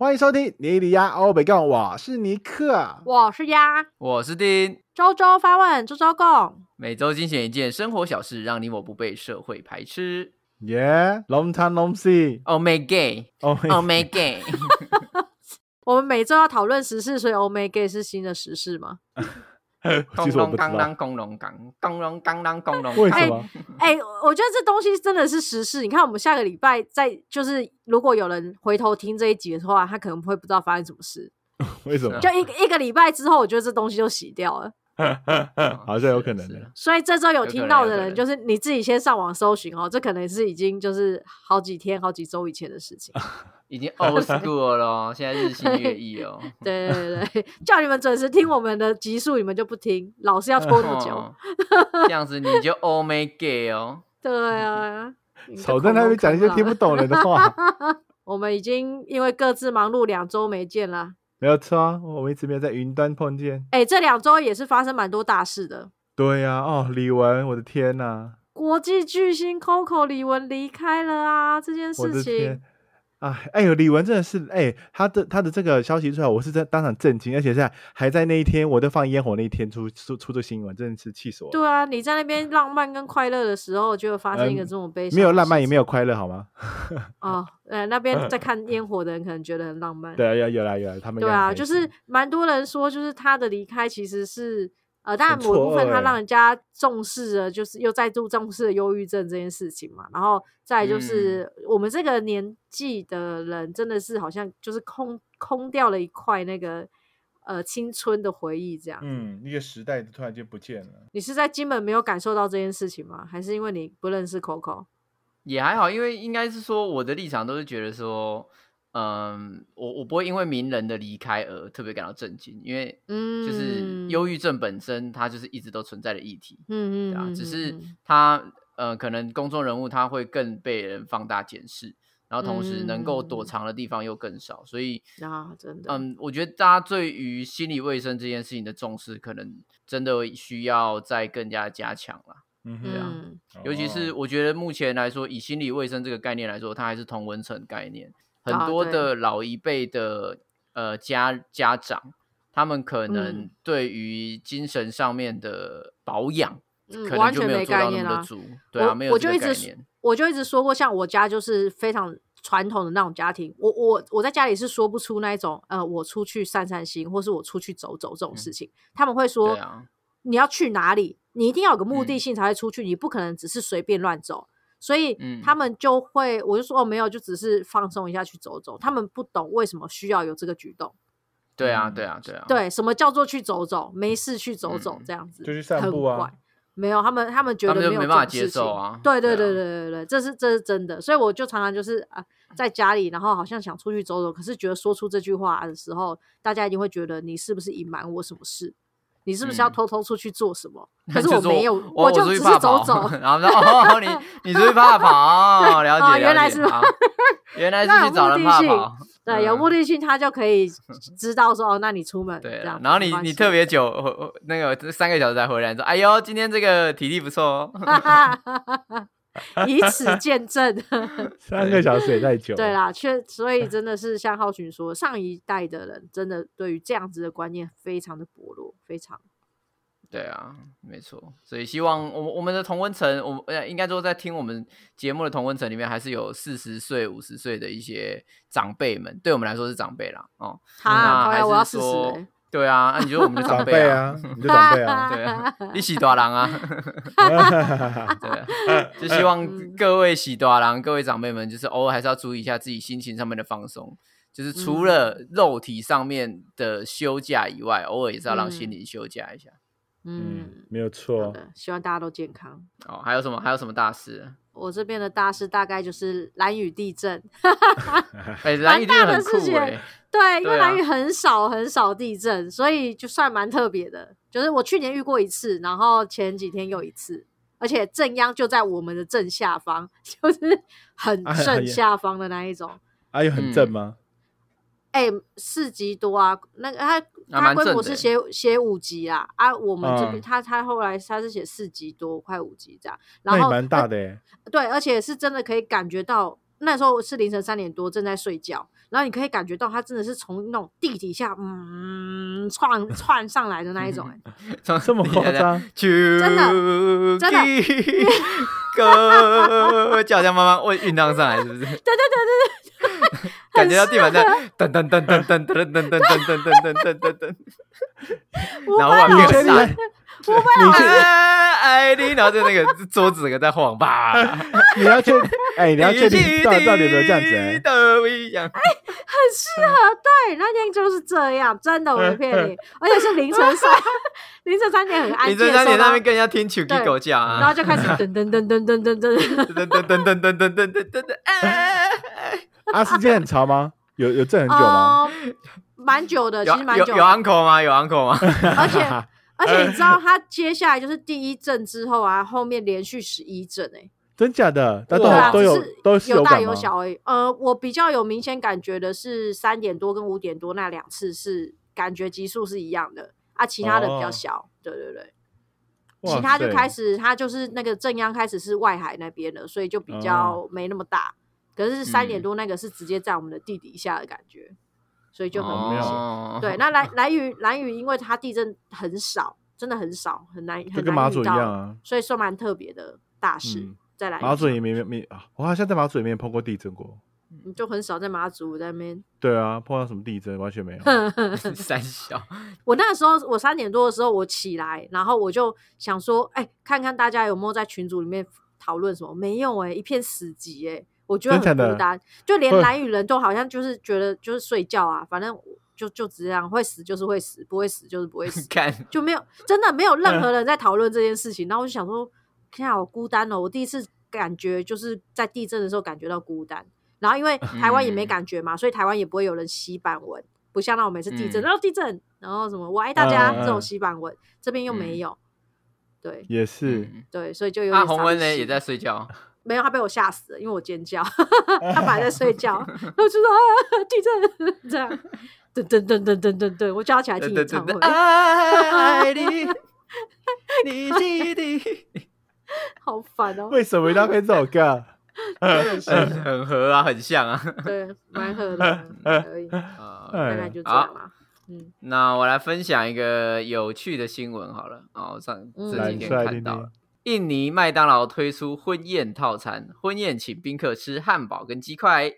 欢迎收听尼里亚欧北共，我是尼克。我是鸭，我是丁，周周发问，周周共。每周精选一件生活小事，让你我不被社会排斥。Yeah，long time no see。Oh my gay, 哦 oh my gay，我们每周要讨论时事，所以 Oh my gay 是新的时事吗？其实我不知道刚啷公龙港，刚啷刚啷公龙。为什么。哎、我觉得这东西真的是时事。你看，我们下个礼拜再就是，如果有人回头听这一集的话，他可能会不知道发生什么事。为什么？就一个一个礼拜之后，我觉得这东西就洗掉了。好像有可能是的。所以这周有听到的人，就是你自己先上网搜寻哦，这可能是已经就是好几天、好几周以前的事情。已经 old school 了哦，现在日新月异哦。对 对对对，叫你们准时听我们的集数，你们就不听，老是要拖那么久。哦这样子你就 oh my gay 哦。对啊，你就少在那边讲一些听不懂人的话，我们已经因为各自忙碌两周没见啦。没有错啊，我们一直没有在云端碰见。哎，这两周也是发生蛮多大事的。对呀、哦，李玟，我的天呐、国际巨星 Coco 李玟离开了啊，这件事情的天。哎，哎呦，李玟真的是，哎，他的他的这个消息出来，我是在当场震惊，而且在还在那一天，我在放烟火那一天出出出这新闻，真的是气死我了。对啊，你在那边浪漫跟快乐的时候，就会发生一个嗯这种悲伤、没有浪漫，也没有有快乐，好吗？哦。呃，那边在看烟火的人可能觉得很浪漫。对啊，有有啦有啦，他们对啊，就是蛮多人说，就是他的离开其实是呃，当然某一部分他让人家重视了，就是又再度重视了忧郁症这件事情嘛。然后再就是、嗯我们这个年纪的人，真的是好像就是空空掉了一块那个呃青春的回忆，这样。嗯，那个时代突然间不见了。你是在金门没有感受到这件事情吗？还是因为你不认识 Coco？也还好，因为应该是说我的立场都是觉得说，嗯，我我不会因为名人的离开而特别感到震惊，因为嗯，就是忧郁症本身它就是一直都存在的议题，嗯，嗯对啊，嗯，只是嗯。他呃可能公众人物他会更被人放大检视，然后同时能够躲嗯。藏的地方又更少，所以嗯啊，真的，嗯，我觉得大家对于心理卫生这件事情的重视，可能真的需要再更加加强了。嗯对啊嗯，尤其是哦。我觉得目前来说，以心理卫生这个概念来说，它还是同文层概念。很多的老一辈的呃家家长，他们可能嗯对于精神上面的保养，嗯可能就完全没没有做到那概念啦么的足。对啊，我没有这我就一直。我就一直说过，像我家就是非常传统的那种家庭，我我我在家里是说不出那一种呃，我出去散散心，或是我出去走走这种事情。他们会说，啊，你要去哪里，你一定要有个目的嗯性才会出去，你不可能只是随便乱走。所以嗯他们就会，我就说哦，没有，就只是放松一下去走走。他们不懂为什么需要有这个举动，对啊，嗯对啊，对啊。对，什么叫做去走走，没事去走走嗯这样子，就去散很步啊怪。没有，他们他们觉得没有办法这种事情接受啊对对对对对对，这是这是真的，所以我就常常就是啊，在家里，然后好像想出去走走，可是觉得说出这句话的时候，大家一定会觉得你是不是隐瞒我什么事？你是不是要嗯偷偷出去做什么？可是我没有，我就只是走走。然后说哦，你 你出去怕跑，了哦解，原来是原来是去找人目的性怕跑。对，有嗯目的性，他就可以知道说哦，那你出门。对啊，然后你你特别久，呃那个三个小时才回来，说哎呦，今天这个体力不错哦。以此 见证。三个小时也太久了。对啦，确所以真的是像浩群说，上一代的人真的对于这样子的观念非常的薄弱，非常。对啊，没错，所以希望我们我们的同温层，我们呃应该说在听我们节目的同温层里面，还是有四十岁、五十岁的一些长辈们，对我们来说是长辈啦，哦，哈，那还靠呀，我要四十是说欸。，对啊，那、你就是我们的长辈辈啊，你就长辈啊。对啊，你喜多郎啊，对啊，就希望嗯各位喜多郎、各位长辈们，就是偶尔还是要注意一下自己心情上面的放松。就是除了肉体上面的休假以外，偶尔也是要让嗯心灵休假一下。嗯嗯，，没有好错。的，希望大家都健康。哦，还有什么？还有什么大事？我这边的大事大概就是蓝雨地震，哎、蓝雨地震很酷哎、对，因为蓝雨很少很少地震，所以就算蛮特别的。就是我去年遇过一次，然后前几天又一次，而且正央就在我们的正下方，就是很哎正下方的那一种。啊，有很正吗？哎、四级多啊，那个他啊他蛮规模是写写五级啊，啊，我们这边、嗯他他后来他是写四级多，快五级这样，然后蛮大的耶。对，而且是真的可以感觉到那时候是凌晨三点多，正在睡觉，然后你可以感觉到它真的是从那种地底下嗯窜窜上来的那一种、欸，这么夸张？真的真的歌就好像慢慢会酝酿上来，是不是？对对对对对，感觉到地板在噔噔噔噔噔噔噔噔噔噔噔噔噔噔，然后外面有闪，我被老师爱你，然后就那个桌子整个在晃吧，你要确哎，你要确定到到底有没有这样子、欸？都一样，很适合，对，那天就是这样，真的，我没骗你，而且是凌晨三 凌晨三点很安你静的时候，在三点那边跟人家听球给狗叫啊然后，就开始噔噔噔噔噔噔噔，噔噔噔噔噔噔噔噔噔，哎啊，时间很长吗？有有震很久吗？哦，蛮久的，其实蛮久有，uncle 吗？有 uncle 吗？而且而且你知道，他接下来就是第一阵之后啊，后面连续十一阵哎，真假的？那都哇有都是都是有大？有小而已。呃，我比较有明显感觉的是三点多跟五点多那两次是感觉级数是一样的啊，其他的比较哦小。对对对，其他就开始，它就是那个正央开始是外海那边的，所以就比较哦没那么大。可是三点嗯多那个是直接在我们的地底下的感觉，所以就很明显。哦对，那蓝蓝屿蓝屿，因为它地震很少，真的很少，很难就很跟马祖一难遇到，样啊。所以算蛮特别的大事。嗯在蓝屿马祖上也没没啊，我好像在马祖也没碰过地震过。你就很少在马祖在那边。对啊，碰到什么地震完全没有。三小，我那时候我三点多的时候我起来，然后我就想说，哎、看看大家有没有在群组里面讨论什么？没有哎、一片死寂哎、我觉得很孤单，就连会蓝雨人都好像就是觉得就是睡觉啊，反正就就这样，会死就是会死，不会死就是不会死，看就没有真的没有任何人在讨论这件事情。然后我就想说，天啊，好孤单哦！我第一次感觉就是在地震的时候感觉到孤单。然后因为台湾也没嗯感觉嘛，所以台湾也不会有人洗版文，不像那我每次地震，嗯然后地震，然后什么我爱大家、这种洗版文，这边又没嗯有。对也是，嗯对，所以就有那洪文呢也在睡觉，没有，他被我吓死了，因为我尖叫，他本来在睡觉，我就说啊地震 这样，噔噔噔噔噔噔噔，我叫他起来听演唱会，爱你，你记得，好烦哦。为什么一定要配这首歌？很很合啊，很像啊。对，蛮合的，可以，大啊哎概就这样啦。嗯，那我来分享一个有趣的新闻好了。哦，我上嗯这几天看到了听。印尼麦当劳推出婚宴套餐，婚宴请宾客吃汉堡跟鸡块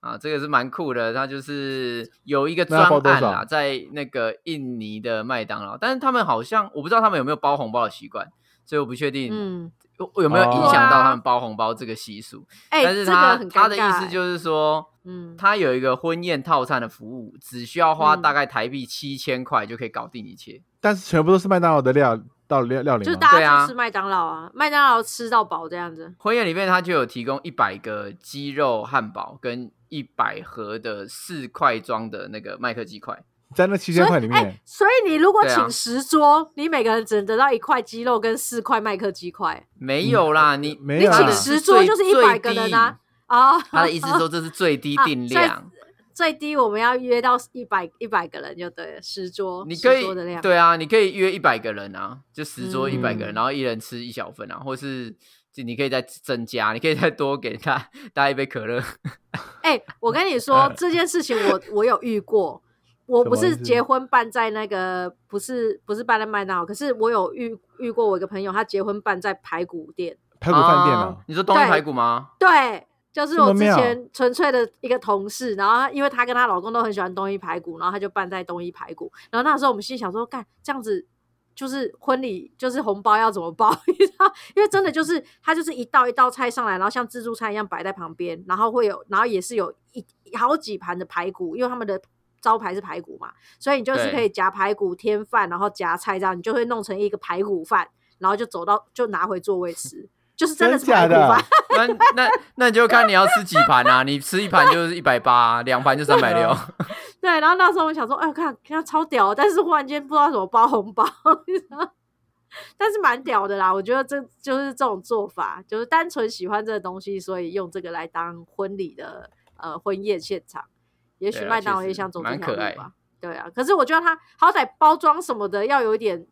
啊，这个是蛮酷的。它就是有一个专案啊，在那个印尼的麦当劳，但是他们好像我不知道他们有没有包红包的习惯，所以我不确定嗯，有有没有影哦响到他们包红包这个习俗。哎，但是这个他很尴他的意思就是说，嗯，他有一个婚宴套餐的服务，只需要花嗯大概台币七千块就可以搞定一切。但是全部都是麦当劳的料到料料理？就是大家去吃麦当劳啊，麦当劳吃到饱这样子。婚宴里面，它就有提供一百个鸡肉汉堡跟一百盒的四块装的那个麦克鸡块。在那七千块里面，所以你如果请十桌，你每个人只能得到一块鸡肉跟四块麦克鸡块。没有啦，你没有啦它的你请十桌就是一百个人啊。啊！他的意思是说这是最低啊 定量，最低我们要约到一百一百个人就对了，十桌，你可以十桌的量。对啊，你可以约一百个人啊，就十桌嗯一百个人，然后一人吃一小份啊，或是就你可以再增加，你可以再多给他 大家一杯可乐。哎、我跟你说 这件事情我，我有遇过。我不是结婚办在那个，不是不是办在麦当劳，可是我有遇遇过我一个朋友，他结婚办在排骨店。排骨饭店啊啊，你说东一排骨吗？对，就是我之前纯粹的一个同事，然后因为她跟她老公都很喜欢东一排骨，然后她就办在东一排骨。然后那时候我们心里想说，干这样子就是婚礼就是红包要怎么包？你知道，因为真的就是它就是一道一道菜上来，然后像自助餐一样摆在旁边，然后会有，然后也是有一好几盘的排骨，因为他们的。招牌是排骨嘛，所以你就是可以夹排骨添饭，然后夹菜这样，你就会弄成一个排骨饭，然后就走到就拿回座位吃，就是真的是假的排骨饭。那那那你就看你要吃几盘啊，你吃一盘就是一百八，两盘就三百六。对，然后那时候我想说，哎，我看看超屌，但是忽然间不知道怎么包红包，但是蛮屌的啦。我觉得这就是这种做法，就是单纯喜欢这个东西，所以用这个来当婚礼的呃婚宴现场。也许麦当劳也想走这蛮可爱条路吧。对啊，可是我觉得他好歹包装什么的要有一点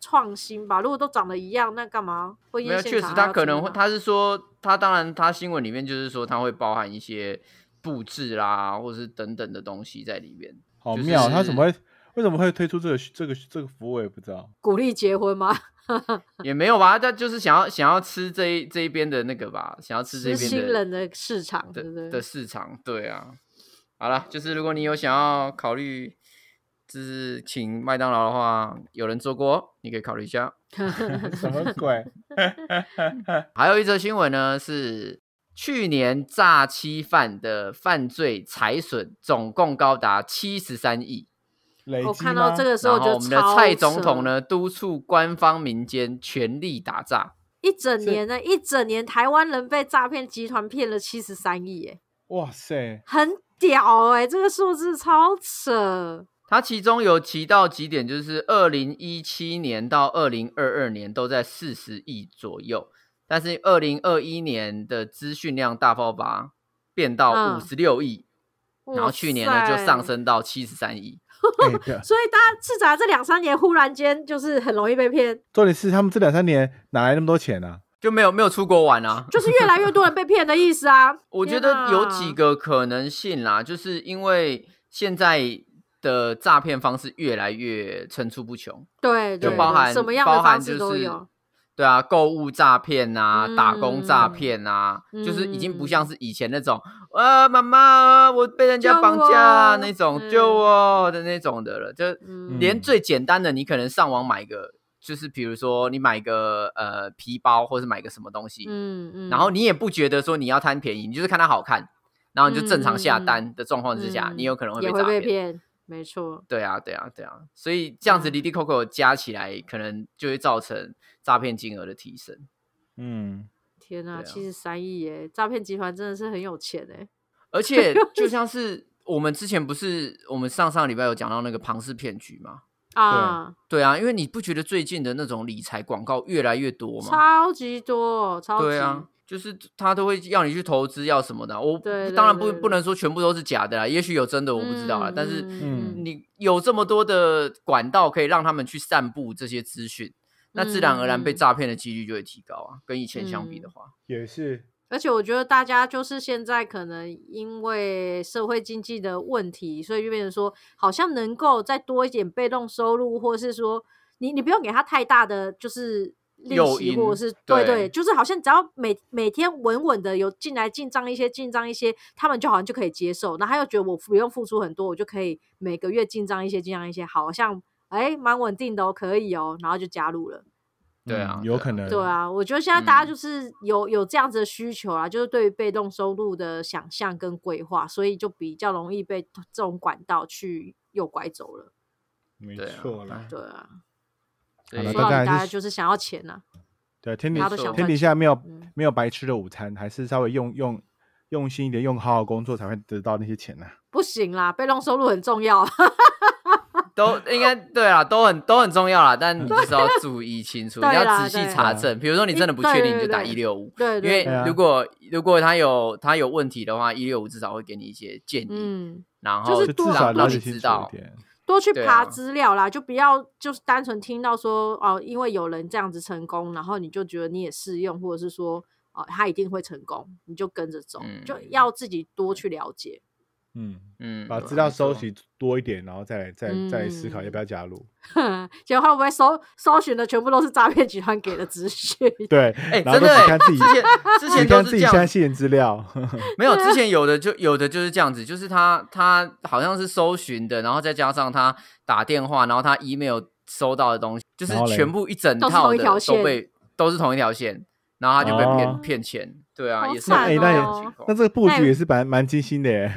创新吧。如果都长得一样，那干嘛婚没有，确实他可能会，他是说他当然他新闻里面就是说他会包含一些布置啦，或者是等等的东西在里面。就是好妙，他怎么会为什么会推出这个这个这个服务？我也不知道。鼓励结婚吗？也没有吧，他就是想要想要吃这一这一边的那个吧，想要吃这吃边的新人的市场，对不的的？市场，对啊。好了，就是如果你有想要考虑，就是请麦当劳的话，有人做过，你可以考虑一下。什么 鬼？还有一则新闻呢，是去年诈欺犯的犯罪财损总共高达七十三亿。我看到这个时候我觉得我们的蔡总统呢，督促官方民间全力打诈。一整年呢，一整年台湾人被诈骗集团骗了七十三亿，哎，哇塞，很屌哎，这个数字超扯。它其中有提到几点，就是二零一七年到二零二二年都在四十亿左右，但是二零二一年的资讯量大爆发，变到嗯五十六亿，然后去年呢就上升到七十三亿。所以大家是咋这两三年忽然间就是很容易被骗，重点是他们这两三年哪来那么多钱啊？就没有没有出国玩啊。就是越来越多人被骗的意思啊。我觉得有几个可能性啦，就是因为现在的诈骗方式越来越层出不穷，对，就包含什么样的包含方式就是都有。对啊，购物诈骗啊，打工诈嗯。骗啊，就是已经不嗯。像是以前那种啊，妈妈，我被人家救绑架我那种嗯。救我的那种的了，就嗯。连最简单的，你可能上网买个，就是比如说你买个呃皮包，或是买个什么东西，嗯嗯，然后你也不觉得说你要贪便宜，你就是看它好看，然后你就正常下单的状况之下，嗯你有可能会被诈骗。没错。对啊，对啊，对啊，所以这样子嗯滴滴扣扣加起来，可能就会造成诈骗金额的提升。嗯，天呐，对啊七十三亿耶！诈骗集团真的是很有钱哎。而且 就像是我们之前不是我们上上礼拜有讲到那个庞氏骗局嘛？啊，对啊，因为你不觉得最近的那种理财广告越来越多吗？超级多，超级。对啊，就是他都会要你去投资，要什么的。我对对当然不不能说全部都是假的啦，也许有真的，我不知道啦。但是嗯你有这么多的管道可以让他们去散布这些资讯，那自然而然被嗯诈骗的几率就会提高啊。跟以前相比的话，也是，而且我觉得大家就是现在可能因为社会经济的问题，所以就变成说，好像能够再多一点被动收入，或是说你你不用给他太大的就是利息，或者是对对对，就是好像只要每每天稳稳的有进来进账一些进账一些，他们就好像就可以接受，然后他又觉得我不用付出很多，我就可以每个月进账一些进账一些，好像哎蛮稳定的哦，可以哦，然后就加入了。对啊嗯有可能，对，啊，我觉得现在大家嗯就是有、有这样子的需求啊，就是对于被动收入的想象跟规划，所以就比较容易被这种管道去诱拐走了。没错啦哎。对啊，好了说到底大家就是想要钱呐、对，天底天底下没有嗯没有白吃的午餐，还是稍微用用用心一点，用好好工作才会得到那些钱呐。不行啦，被动收入很重要。都应该 对啊，都很都很重要啦，但你就是要注意清楚，你要仔细查证。比如说你真的不确定，你就打对对对一六五，对因为如果如果他有他有问题的话，一六五至少会给你一些建议，嗯，然后就是至少让让你了解清楚知道一。点。多去爬对啊资料啦，就不要就是单纯听到说哦，因为有人这样子成功，然后你就觉得你也适用，或者是说哦他一定会成功，你就跟着走，嗯就要自己多去了解。嗯，嗯，把资料收集多一点，然后再来再再来思考要不要加入。结果会不会搜搜寻的全部都是诈骗集团给的资讯？对，哎，然后都真的看自己之前之前都是这样，相信的资料。没有之前 有的就有的就是这样子，就是他他好像是搜寻的，然后再加上他打电话，然后他 email 收到的东西，就是全部一整套的同一条线都被都是同一条线，然后他就被骗哦骗钱，对啊，也是惨有这样的哦情况那这个布局也是蛮蛮精心的耶。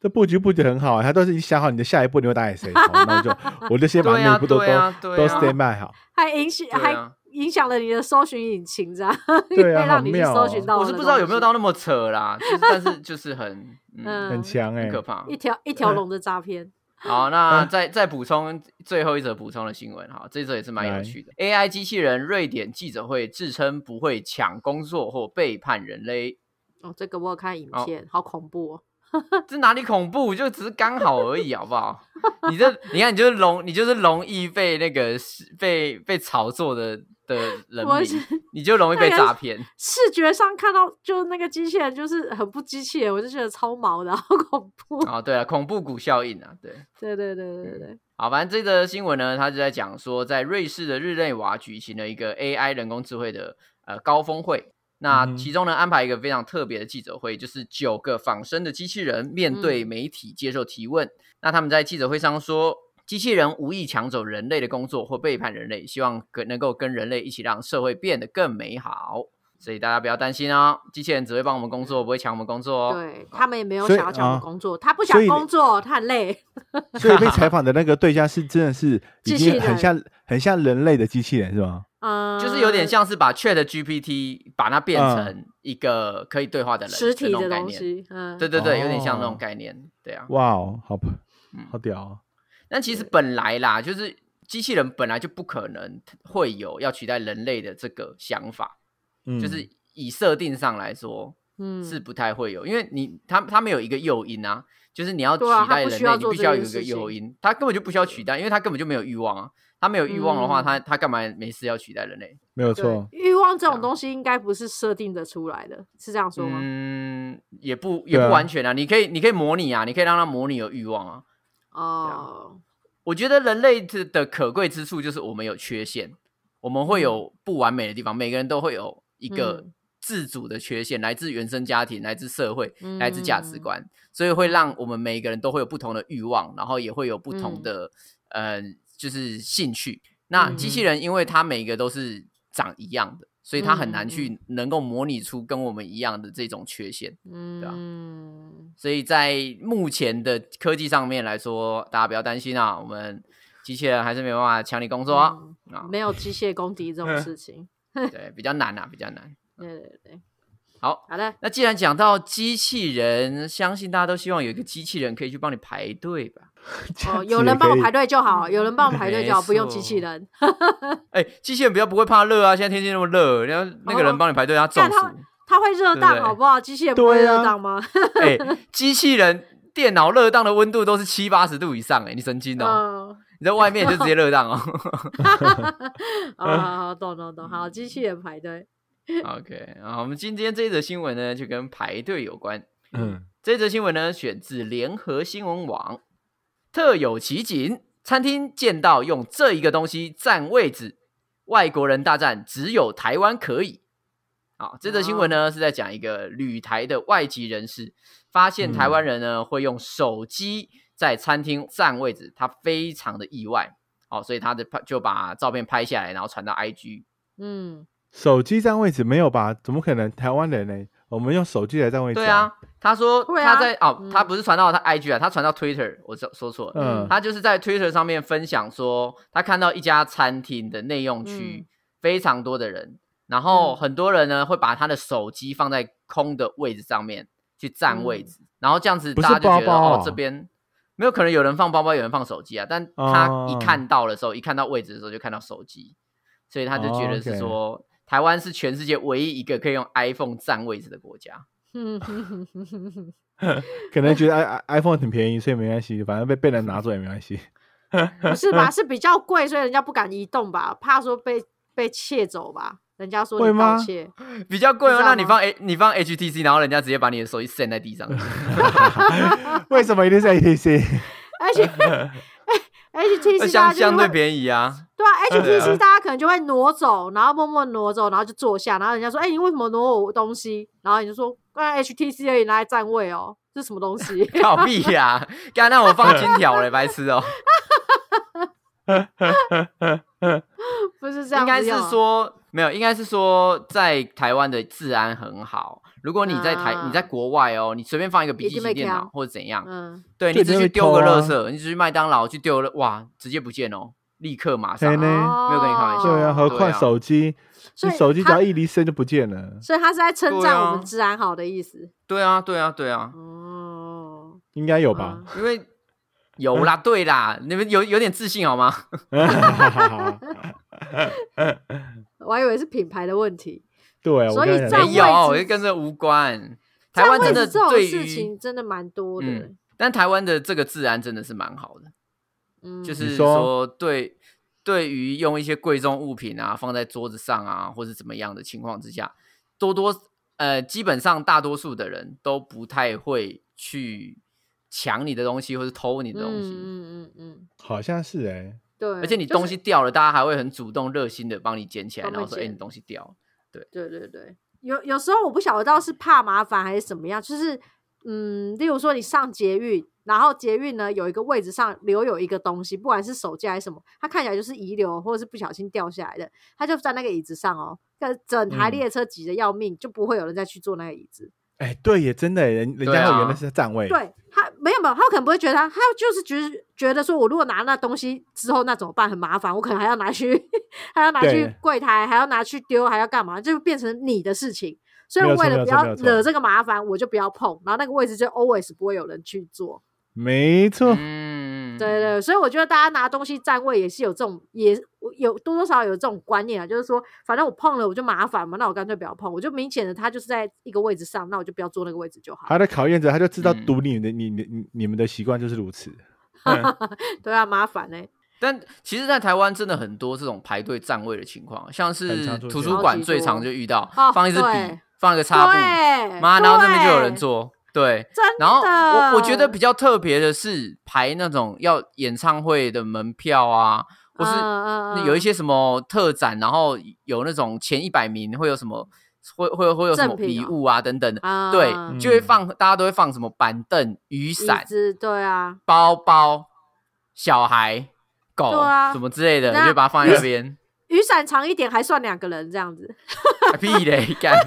这布局布局很好啊，他都是已经想好你的下一步你会打给谁，好那我就我就先把那一步都都都啊 stand by 好。还影响、还影响了你的搜寻引擎，这样 对啊 可以让你去搜寻到的我是不知道有没有到那么扯啦，就是 但是就是很嗯嗯很强哎很，可怕。一条一条龙的诈骗。好，那嗯再再补充最后一则补充的新闻哈，这则也是蛮有趣的。AI 机器人瑞典记者会自称不会抢工作或背叛人类。哦，这个我有看影哦片，好恐怖哦！这哪里恐怖？就只是刚好而已，好不好？你这你看，你就是容你就是容易被那个被被炒作的的人民，你就容易被那个诈骗。视觉上看到就那个机器人就是很不机器人，我就觉得超毛的，好恐怖。哦，对啊，恐怖谷效应啊，对。对对对对对，好，反正这则新闻呢，它就在讲说，在瑞士的日内瓦举行了一个 AI 人工智慧的呃高峰会。那其中呢，安排一个非常特别的记者会，就是九个仿生的机器人面对媒体接受提问。那他们在记者会上说，机器人无意抢走人类的工作或背叛人类，希望跟能够跟人类一起让社会变得更美好。所以大家不要担心哦，机器人只会帮我们工作，不会抢我们工作哦。对他们也没有想要抢我啊们工作，他不想工作，他很累。所以被采访的那个对象是真的是已机器人经很像很像人类的机器人是吗？嗯，就是有点像是把 Chat GPT 把它变成一个可以对话的人实体那种概念。的东西。嗯，对对对，有点像那种哦概念。对啊，哇哦，好不嗯好屌哦！但其实本来啦，就是机器人本来就不可能会有要取代人类的这个想法，嗯，就是以设定上来说嗯是不太会有，因为你他他们有一个诱因啊，就是你要取代人类，你必须要有一个诱因，他根本就不需要取代，因为他根本就没有欲望啊。他没有欲望的话，嗯。他他干嘛没事要取代人类？对没有错，欲望这种东西应该不是设定的出来的，是这样说吗？嗯，也不也不完全啊，你可以你可以模拟啊，你可以让他模拟有欲望啊。哦，我觉得人类的的可贵之处就是我们有缺陷，我们会有不完美的地方，每个人都会有一个嗯。自主的缺陷，来自原生家庭，来自社会，嗯来自价值观，所以会让我们每一个人都会有不同的欲望，然后也会有不同的、呃，就是兴趣。那嗯机器人，因为它每个都是长一样的，所以它很难嗯去能够模拟出跟我们一样的这种缺陷。啊嗯，所以在目前的科技上面来说，大家不要担心啊，我们机器人还是没办法抢你工作啊，啊没有机械公敌这种事情。对，比较难啊，比较难。对对对，好，好的，那既然讲到机器人，相信大家都希望有一个机器人可以去帮你排队吧？哦，有人帮我排队就好，有人帮我排队就好，不用机器错人。哎、机器人比较不会怕热啊，现在天气那么热，然后那个人帮你排队，他中暑他会热对不对档好不好？机器人不会热档吗？哎、机器人电脑热档的温度都是七八十度以上、哎，你神经哦！嗯，你在外面就直接热档哦。好好好，懂懂懂，好，机器人排队。OK，啊，我们今天这一则新闻呢，就跟排队有关。嗯，这则新闻呢，选自联合新闻网，特有奇景，餐厅见到用这一个东西占位置，外国人大战只有台湾可以。啊，这则新闻呢、是在讲一个旅台的外籍人士发现台湾人呢、会用手机在餐厅占位置，他非常的意外。哦，所以他的拍就把照片拍下来，然后传到 IG。嗯，手机占位置没有吧？怎么可能？台湾人呢？我们用手机来占位置。对啊，，他说他在、哦，嗯。他不是传到他 IG 啊，他传到 Twitter，我说说错了。嗯，他就是在 Twitter 上面分享说，他看到一家餐厅的内用区嗯。非常多的人，然后嗯。很多人呢会把他的手机放在空的位置上面去占位嗯。置，然后这样子大家就觉得包包啊。哦这边没有可能有人放包包，有人放手机啊，但他一哦看到的时候，一看到位置的时候就看到手机，所以他就觉哦得是说、台湾是全世界唯一一个可以用 iPhone 占位置的国家。哼哼哼哼哼哼可能觉得 i i iPhone 很便宜，所以没关系，反正被被人拿走也没关系。不是吧？是比较贵，所以人家不敢移动吧？怕说被被窃走吧？人家说你盗窃，比较贵哦，那你放 A 你放 HTC，然后人家直接把你的手机扇在地上。为什么一定是 HTC？而且 HTC 大相相对便宜啊。对啊，HTC 大家可能就会挪走，然后默默挪走，然后就坐下，然后人家说：“哎、你为什么挪我东西？”然后你就说：“刚才 HTC 而已，拿来占位哦，这是什么东西 搞屁呀、刚才让我放金条嘞，白痴哦？”不是这样应该是说没有，应该是说在台湾的治安很好。如果你在台、啊你在国外哦，你随便放一个笔记本电脑或者怎样，嗯，对你只去丢个垃圾，你只去麦当劳去丢了，哇，直接不见哦，立刻马上没有跟你开玩笑对啊，何况手机，所以你手机只要一离身就不见了，所以他是在称赞我们治安好的意思。对啊，对啊，对啊，哦，应该有吧？因为有啦，对啦，你们有有点自信好吗？我还以为是品牌的问题。对所以没有，我就跟这无关。台湾真的这种对事情真的蛮多的、嗯，但台湾的这个治安真的是蛮好的，嗯，就是说说对对于用一些贵重物品啊放在桌子上啊，或是怎么样的情况之下，多多呃基本上大多数的人都不太会去抢你的东西或是偷你的东西。嗯嗯嗯嗯，好像是哎、对，而且你就是东西掉了，大家还会很主动、热心的帮你捡起来，然后说：“哎、捡你东西掉了。对。对对对，有有时候我不晓得到是怕麻烦还是怎么样，就是嗯，例如说你上捷运，然后捷运呢有一个位置上留有一个东西，不管是手机还是什么，它看起来就是遗留或者是不小心掉下来的，它就在那个椅子上哦，那整台嗯。列车挤得要命，就不会有人再去坐那个椅子。哎、对耶，真的耶，人人家会原来是在站位，对他没有没有，他可能不会觉得他，他就是觉得觉得说，我如果拿那东西之后那怎么办？很麻烦，我可能还要拿去，还要拿去柜台，还要拿去丢，还要干嘛？就变成你的事情。所以为了不要惹这个麻烦，我就不要碰，然后那个位置就 always 不会有人去做。没错，嗯，对对，所以我觉得大家拿东西占位也是有这种，也有多多少少有这种观念啊，就是说，反正我碰了我就麻烦嘛，那我干脆不要碰，我就明显的他就是在一个位置上，那我就不要坐那个位置就好。他在考验着，他就知道嗯读你的、你你你你们的习惯就是如此。嗯 对啊，麻烦呢、但其实，在台湾真的很多这种排队占位的情况，像是图书馆最常就遇到哦放一支笔，放一个擦布，妈，然后那边就有人坐。对，真然后我我觉得比较特别的是排那种要演唱会的门票啊，或是有一些什么特展，然后有那种前一百名会有什么，会会会有什么礼物啊等等的，啊。对，就会嗯。放大家都会放什么板凳、雨伞、对啊，包包、小孩、狗啊什么之类的，你就把它放在那边。雨伞长一点还算两个人这样子，屁嘞，干。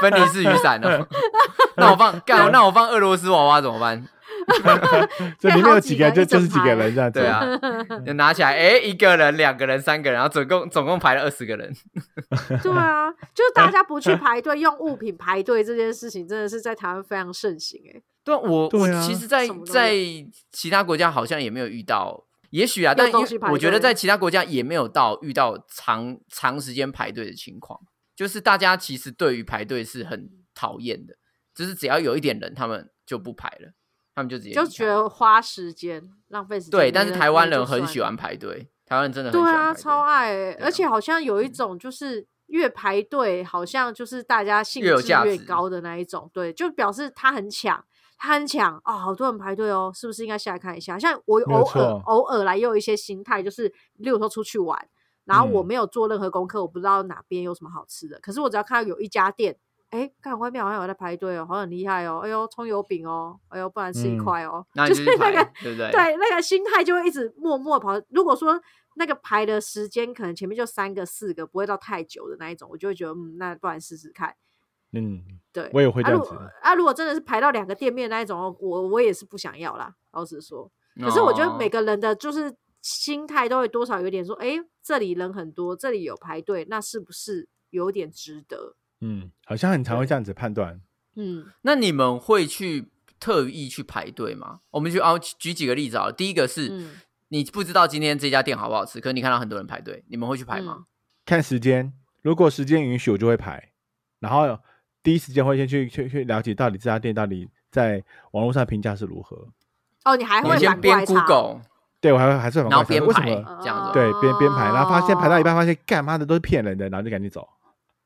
分离式雨伞哦。那我放干，那我放俄罗斯娃娃怎么办？这里面有几个人就就是几个人这样子。对啊，就拿起来，哎、一个人、两个人、三个人，然后总共总共排了二十个人。对啊，就是大家不去排队，用物品排队这件事情，真的是在台湾非常盛行哎、对啊，我其实在，在其他国家好像也没有遇到，也许啊，但我觉得在其他国家也没有到遇到长长时间排队的情况，就是大家其实对于排队是很讨厌的，就是只要有一点人，他们就不排了，他们就直接就觉得花时间浪费时间。对，但是台湾人很喜欢排队，台湾人真的很对啊，超爱、而且好像有一种就是越排队，好像就是大家兴致越高的那一种，对，就表示他很抢，他很抢哦，好多人排队哦，是不是应该下来看一下？像我偶尔偶尔来也有一些心态，就是例如说出去玩，然后我嗯没有做任何功课，我不知道哪边有什么好吃的，可是我只要看到有一家店。哎，看外面好像有在排队哦，好像很厉害哦！哎呦，葱油饼哦，哎呦，不然吃一嗯块哦，那就就是，那个对不对？对，那个心态就会一直默默跑。如果说那个排的时间可能前面就三个、四个，不会到太久的那一种，我就会觉得，嗯，那不然试试看。嗯，对，我也会这啊如样子。啊，如果真的是排到两个店面那一种，我我也是不想要啦，老实说。可是我觉得每哦个人的就是心态都会多少有点说，哎，这里人很多，这里有排队，那是不是有点值得？嗯，好像很常会这样子判断。嗯，那你们会去特意去排队吗？我们去哦，举几个例子啊。第一个是、嗯你不知道今天这家店好不好吃，可是你看到很多人排队，你们会去排吗？看时间，如果时间允许，我就会排。然后第一时间会先去去去了解到底这家店到底在网络上评价是如何。哦，你还你会们先边反过来查 Google，对我还会还是很然后快为什边排么？这样子。对，边边排，然后发现排到一半，哦发现干妈的都是骗人的，然后就赶紧走。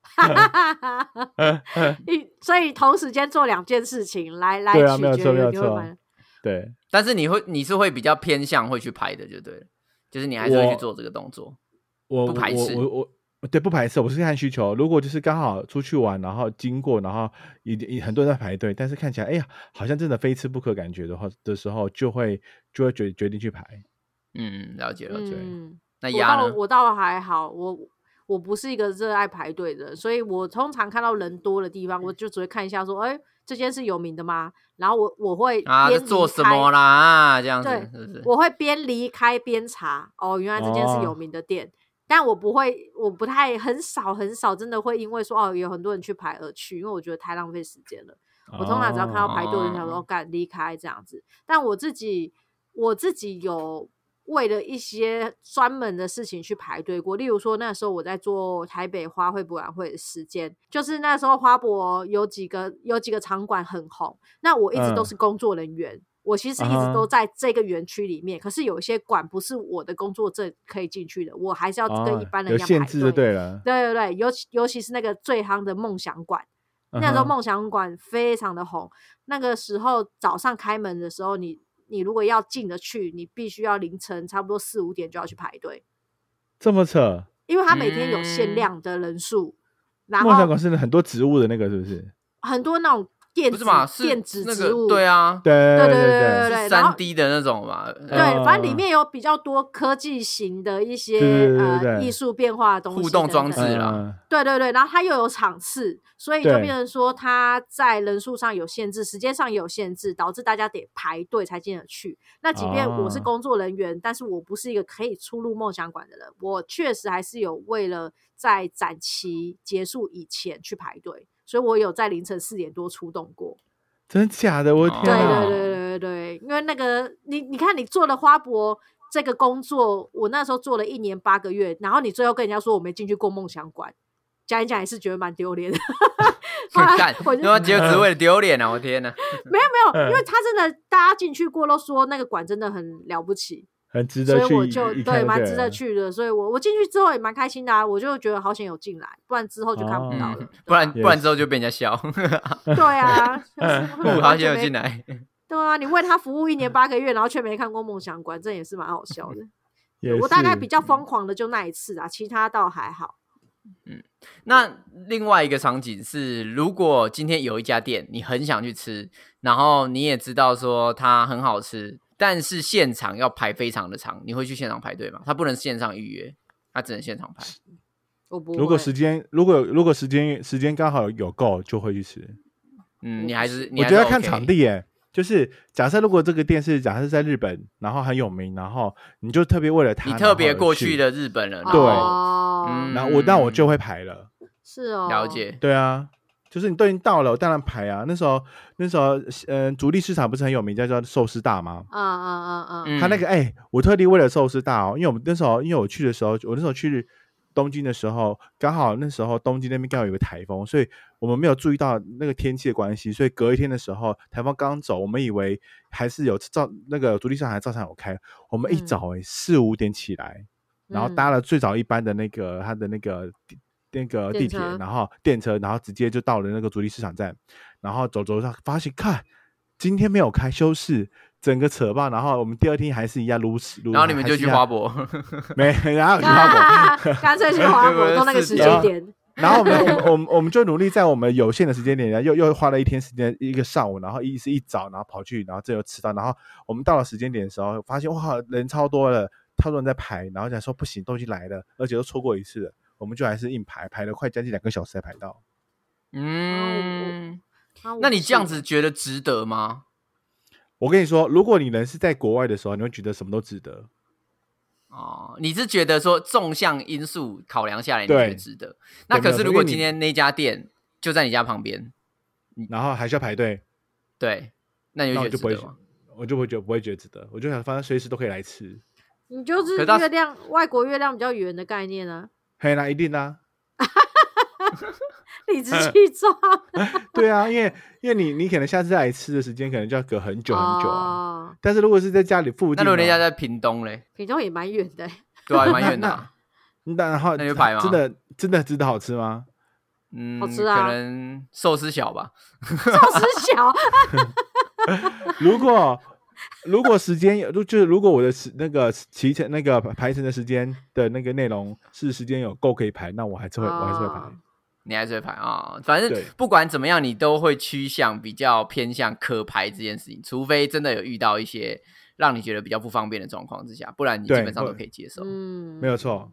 一所以同时间做两件事情来来对啊没有取决于错没有你会买对，但是你会你是会比较偏向会去排的，就对了，就是你还是会去我做这个动作。我不排斥我我我对不排斥，我是看需求。如果就是刚好出去玩，然后经过，然后一一很多人在排队，但是看起来哎呀，好像真的非吃不可，感觉的话的时候，就会就会决决定去排。嗯，了解了解。嗯，那鸭呢？我倒我倒还好，我我不是一个热爱排队的人，所以我通常看到人多的地方，我就只会看一下说，哎、这间是有名的吗？然后我我会啊，边做什么啦？啊这样子对是不是？我会边离开边查，哦，原来这间是有哦名的店。但我不会，我不太很少很少，真的会因为说哦有很多人去排而去，因为我觉得太浪费时间了。我通常只要看到排队，我就想说哦离开这样子。但我自己我自己有为了一些专门的事情去排队过。例如说，那时候我在做台北花卉博览会的时间，就是那时候花博有几个有几个场馆很红，那我一直都嗯是工作人员。我其实一直都在这个园区里面，可是有一些馆不是我的工作证可以进去的，我还是要跟一哦般人一样排队。对了。对对对，尤其尤其是那个最夯的梦想馆，那时候梦想馆非常的红。那个时候早上开门的时候，你你如果要进得去，你必须要凌晨差不多四五点就要去排队，这么扯，因为他每天有限嗯。量的人数，然梦想后馆是很多植物的那个是不是？很多那种电子不是嘛？是电子那个植物，对啊，对对对对对对然后三 D 的那种嘛。对，哦反正里面有比较多科技型的一些对对对对呃对艺术变化的东西，互动装置啦嗯对对对，然后它又有场次，所以就对变成说它在人数上有限制，时间上也有限制，导致大家得排队才进得去。那即便我是哦工作人员，但是我不是一个可以出入梦想馆的人，我确实还是有为了在展期结束以前去排队，所以我有在凌晨四点多出动过。真假的？我天啊！对对对对对，因为那个你你看你做了花博这个工作，我那时候做了一年八个月，然后你最后跟人家说我没进去过梦想馆，讲一讲也是觉得蛮丢脸的。干，我就他妈结果只是为了丢脸啊！我天哪，没有没有，因为嗯他真的大家进去过都说那个馆真的很了不起，很值得去所以我就对蛮值得去的，所以我我进去之后也蛮开心的啊，我就觉得好险有进来，不然之后就看不到了。不然不然之后就被人家笑。对啊，不，好险有进来。对啊，你为他服务一年八个月，然后却没看过梦想馆，这也是蛮好笑的。也我大概比较疯狂的就那一次啊，其他倒还好。嗯那另外一个场景是，如果今天有一家店你很想去吃，然后你也知道说它很好吃，但是现场要排非常的长，你会去现场排队吗？他不能线上预约，他只能现场排。我不，如果时间如果如果时间时间刚好有够，就会去吃。嗯，你还是你我还是觉得要看场地耶，就是假设如果这个店是假设在日本，然后很有名，然后你就特别为了他，你特别过去的日本人，对哦，嗯然后我那我就会排了。是哦，了解。对啊，就是你都已经到了，我当然排啊。那时候那时候，嗯、主力市场不是很有名，叫叫寿司大吗？嗯，嗯嗯嗯嗯，嗯他那个哎、我特地为了寿司大哦，因为我们那时候因为我去的时候，我那时候去东京的时候，刚好那时候东京那边刚好有个台风，所以我们没有注意到那个天气的关系，所以隔一天的时候，台风刚走，我们以为还是有照那个主力市场还照常有开，我们一嗯早哎四五点起来，然后搭嗯了最早一班的那个他的那个地那个地铁，然后电车，然后直接就到了那个主力市场站，然后走走上发现看今天没有开休市，整个扯爆，然后我们第二天还是一样如此，如然后你们就去花博，没，然后去花博，干脆去花博都那个时间点，然后我们 我们我们就努力在我们有限的时间点，然后又又花了一天时间，一个上午，然后一是一早，然后跑去，然后这又迟到，然后我们到了时间点的时候，发现哇人超多了，超多人在排，然后想说不行，都已经来了，而且都错过一次了，我们就还是硬排，排了快将近两个小时才排到。嗯，啊那你这样，子觉得值得吗？我跟你说，如果你人是在国外的时候，你会觉得什么都值得。哦，你是觉得说纵向因素考量下来，你觉得值得？那可是如果今天那家店就在你家旁边，然后还需要排队，对，那你那我就不会会觉得值得吗？我就不会觉得不会觉得值得，我就想反正随时都可以来吃。你就是月亮外国月亮比较圆的概念啊，嘿，啦一定啊，理直气壮，对啊，因为因为你你可能下次再来吃的时间可能就要隔很久很久啊。哦，但是如果是在家里附近哦，那如果那家在屏东嘞，屏东也蛮远的，对啊，蛮远的啊。那然后那你就排吗真的真的值得好吃吗？嗯，好吃啊可能寿司小吧。寿司小，如果如果时间有，就就是如果我的时那个骑程那个排程的时间的那个内容是时间有够可以排，那我还是会、我还是会排哦。你还是会排啊、反正不管怎么样，你都会趋向比较偏向可排这件事情，除非真的有遇到一些让你觉得比较不方便的状况之下，不然你基本上都可以接受。嗯，没有。错，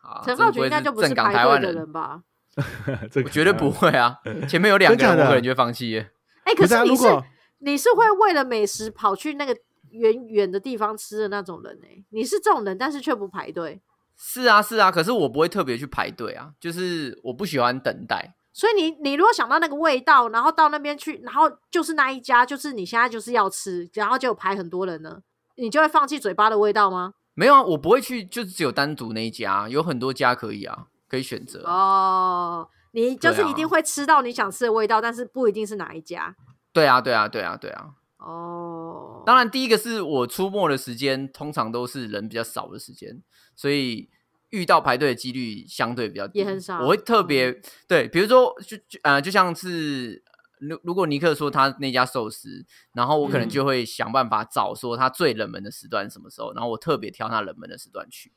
好，陈这不会浩群应该就不是港台湾的人吧？这个我绝对不会啊！前面有两个人，我可能就会放弃耶。哎，可是你是如果你是会为了美食跑去那个远远的地方吃的那种人哎、你是这种人，但是却不排队，是啊，是啊，可是我不会特别去排队啊，就是我不喜欢等待。所以你你如果想到那个味道，然后到那边去，然后就是那一家，就是你现在就是要吃，然后就排很多人呢。你就会放弃嘴巴的味道吗？没有啊，我不会去，就只有单独那一家，有很多家可以啊，可以选择。哦，你就是一定会吃到你想吃的味道，但是不一定是哪一家。对啊，对啊，对啊，对啊。哦，当然，第一个是我出没的时间通常都是人比较少的时间，所以遇到排队的几率相对比较低，也很少。我会特别对，比如说就就呃，就像是如如果尼克说他那家寿司，然后我可能嗯。就会想办法找说他最冷门的时段什么时候，然后我特别挑他冷门的时段去。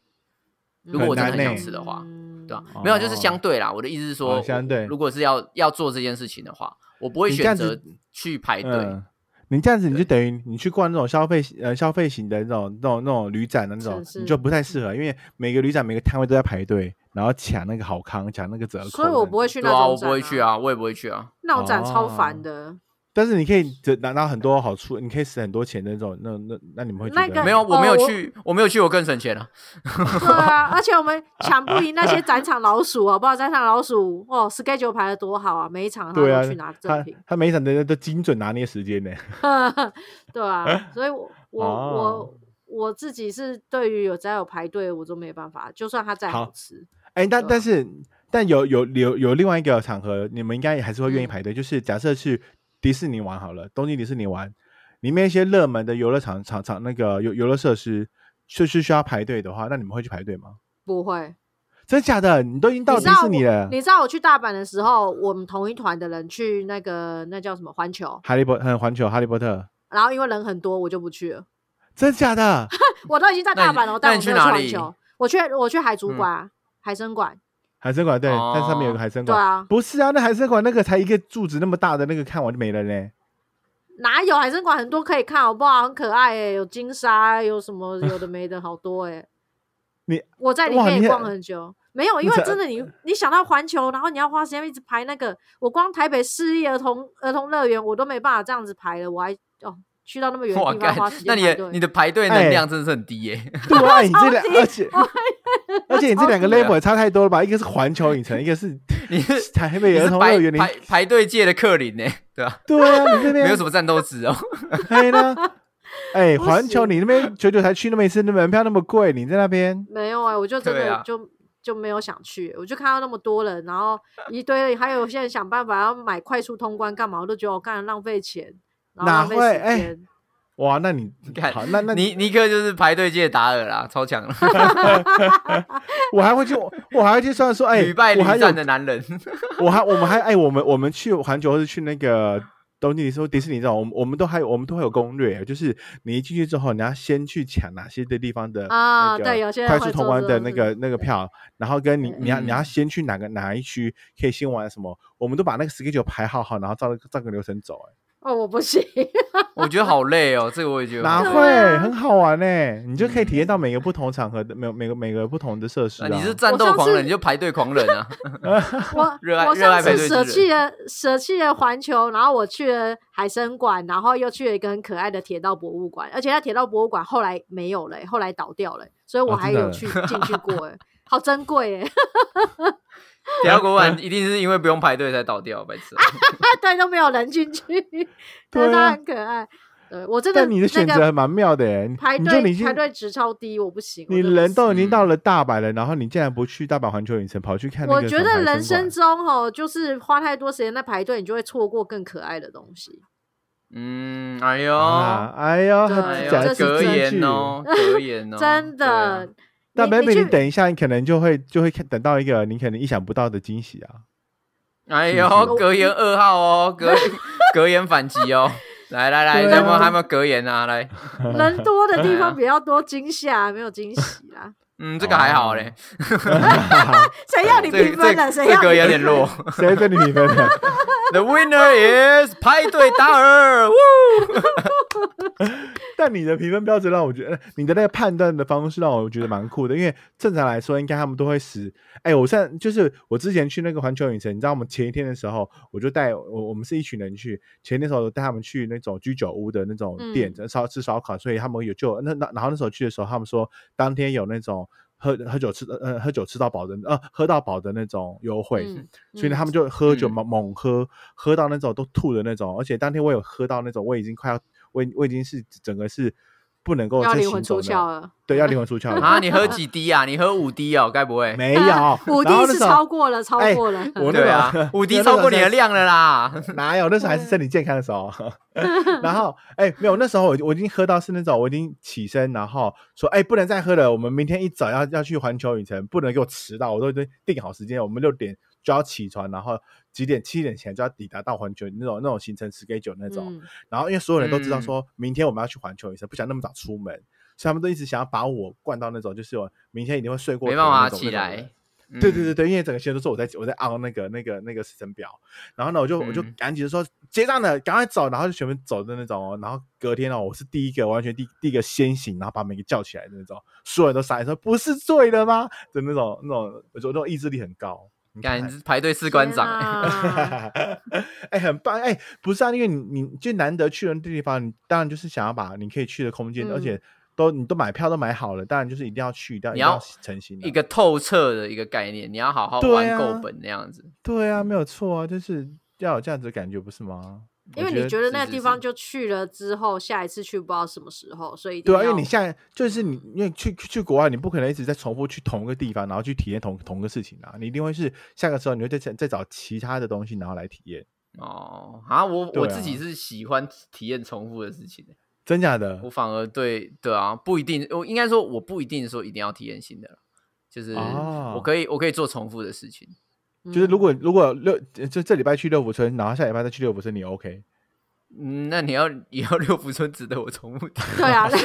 如果我真的很想吃的话，嗯对吧、没有，就是相对啦。我的意思是说，哦相对如果是要要做这件事情的话，我不会选择去排队。嗯，你这样子你就等于你去逛那种消费呃消费型的那种那种那种旅展的那种是，是你就不太适合，因为每个旅展每个摊位都在排队，然后抢那个好康，抢那个折扣。所以我不会。去那种、我不会去啊，啊，我也不会去啊。那种展超烦哦的。但是你可以得拿到很多好处，你可以省很多钱的那种，那那那你们会觉得那个没有，我没有哦我去，我没有去，我更省钱了。对啊，而且我们抢不赢那些展场老鼠，好不知道？展场老鼠哦 schedule 排的多好啊，每一场他都去拿，他赠品。他每一场都都精准拿捏时间呢。对啊，所以我我、哦我我自己是对于有只要有排队，我都没办法，就算它再好好吃，哎，但啊但是但有有有有另外一个场合，你们应该也还是会愿意嗯排队，就是假设去迪士尼玩好了，东京迪士尼玩，里面一些热门的游乐场场场那个游游乐设施，就是需要排队的话，那你们会去排队吗？不会。真假的？你都已经到迪士尼了，你知道我去大阪的时候，我们同一团的人去那个那叫什么环球，哈利波很环球哈利波特，然后因为人很多，我就不去了。真假的？我都已经在大阪了，那但我没有去环球。我去我去海族嗯馆啊、海参馆，海参馆对，但上面有个哦海参馆。对啊，不是啊，那海参馆那个才一个柱子那么大的那个，看完就没了呢。哪有海参馆很多可以看，好不好？很可爱诶、有金沙，有什么有的没的，好多诶、你我在里哇你面也逛很很久，没有，因为你真的你你想到环球，然后你要花时间一直排那个，我光台北市立儿童儿童乐园我都没办法这样子排了，我还哦去到那么远的哇，地方花时，干那。你的你的排队能哎量真的是很低耶。对啊，你这两而且而且你这两个 level 也差太多了吧？一个是环球影城，一个是你是 台北儿童乐园。你排排队界的克林呢，对吧？对啊，你这边没有什么战斗值哦。黑呢？哎，不环球你那边久久才去那么一次，那门票那么贵，你在那边没有哎、我就真的就、就没有想去，我就看到那么多人，然后一堆，还有些人想办法要买快速通关干嘛，我都觉得我干浪费钱，哪会哎间。哇？那你看好，那那尼尼克就是排队界的达尔啦，超强了，我还会去，我还会去算说，哎，屡败屡我还有战的男人。我还我们还哎，我们我们去环球或是去那个东京迪士尼迪士尼这种，我们我们都还有我们都会有攻略，就是你一进去之后，你要先去抢哪些的地方的啊对有些快速通关的那个那个票，然后跟你你要嗯你要先去哪个哪一区可以先玩什么，我们都把那个 schedule 排好好，然后照照个流程走，哎，哦，我不行，我觉得好累哦，这个我也觉得。哪会啊很好玩呢？你就可以体验到每个不同场合的每每个每个不同的设施啊。啊你是战斗狂人，你就排队狂人啊！我热爱我热爱上次舍弃了舍弃了环球，然后我去了海参馆，然后又去了一个很可爱的铁道博物馆，而且那铁道博物馆后来没有了欸、后来倒掉了欸、所以我还有去进去过、欸，好珍贵哎、铁道国馆一定是因为不用排队才倒掉，白痴哦。对，都没有人进去，对但它啊很可爱。对我真的但你的选那个择还蛮妙的耶，排队经排队值超低，我不行。你人都已经嗯到了大阪了，然后你竟然不去大阪环球影城，跑去看我觉得人生中哦，就是花太多时间在排队，你就会错过更可爱的东西。嗯，哎呦，啊，哎呦，这是格真言哦，格言哦，真的。但你 baby，你等一下，你可能就会就会看等到一个你可能意想不到的惊喜啊！哎呦，是 格言二号哦，格 格言反击哦，来来来，对啊有没有还有没有格言啊？来，人多的地方 比较多惊吓，没有惊喜啦。嗯，这个还好嘞，谁要你评分了？这这格谁要你有点弱。谁跟你评分的？The winner is 派对达尔，呜但你的评分标准让我觉得，呃你的那个判断的方式让我觉得蛮酷的。因为正常来说，应该他们都会使，哎，我现在就是我之前去那个环球影城，你知道，我们前一天的时候，我就带我我们是一群人去，前一天的时候带他们去那种居酒屋的那种店嗯烧吃烧烤，所以他们有就那那然后那时候去的时候，他们说当天有那种喝喝酒吃呃喝酒吃到饱的呃喝到饱的那种优惠，嗯所以呢，他们就就喝酒嗯。猛猛喝，喝到那种都吐的那种，而且当天我有喝到那种，我已经快要，我我已经是整个是不能够再要灵魂出行走的，窍了，对，要灵魂出窍了啊，你喝几滴啊？你喝五滴哦，该不会？没有 五滴是超过了，超哎过了。我啊个，五 滴超过你的量了啦。哪有？那时候还是身体健康的时候。然后，哎、没有，那时候我我已经喝到是那种我已经起身，然后说，哎、不能再喝了，我们明天一早要要去环球影城，不能给我迟到，我都已经定好时间，我们六点就要起床，然后几点七点前就要抵达到环球那种那种行程 schedule 那种。嗯。然后因为所有人都知道嗯。说明天我们要去环球影城，不想那么早出门，所以他们都一直想要把我灌到那种就是我明天一定会睡过头没办法那种起来。对对对对，因为整个行程都是我在我在按那个那个那个时程表，然后呢，我就我就嗯赶紧地说结账了，赶快走，然后就全部走的那种。哦，然后隔天哦，我是第一个完全第第一个先醒，然后把每个叫起来的那种，所有人都傻眼说不是醉了吗？的那种那种，我觉得那种意志力很高。你看你排队士官长欸，哎，很棒哎、不是啊，因为你你就难得去的地方，你当然就是想要把你可以去的空间，嗯而且都你都买票都买好了，当然就是一定要去，一定要你要一定要诚心、啊。一个透彻的一个概念，你要好好玩够本那样子。对啊，没有错啊，就是要有这样子的感觉，不是吗？因为你觉得那个地方就去了之后，下一次去不知道什么时候，所以对啊，因要为你现在就是你，因为去去去国外，你不可能一直在重复去同一个地方，然后去体验同同个事情啊，你一定会是下个时候你会再再再找其他的东西，然后来体验，哦，啊，我啊我自己是喜欢体验重复的事情的，真假的我？反而对对啊，不一定，我应该说我不一定说一定要体验新的了，就是哦我可以我可以做重复的事情。就是如嗯果如果六就这礼拜去六福村，然后下礼拜再去六福村，你 OK？嗯，那你要以后六福村值得我重复？对啊，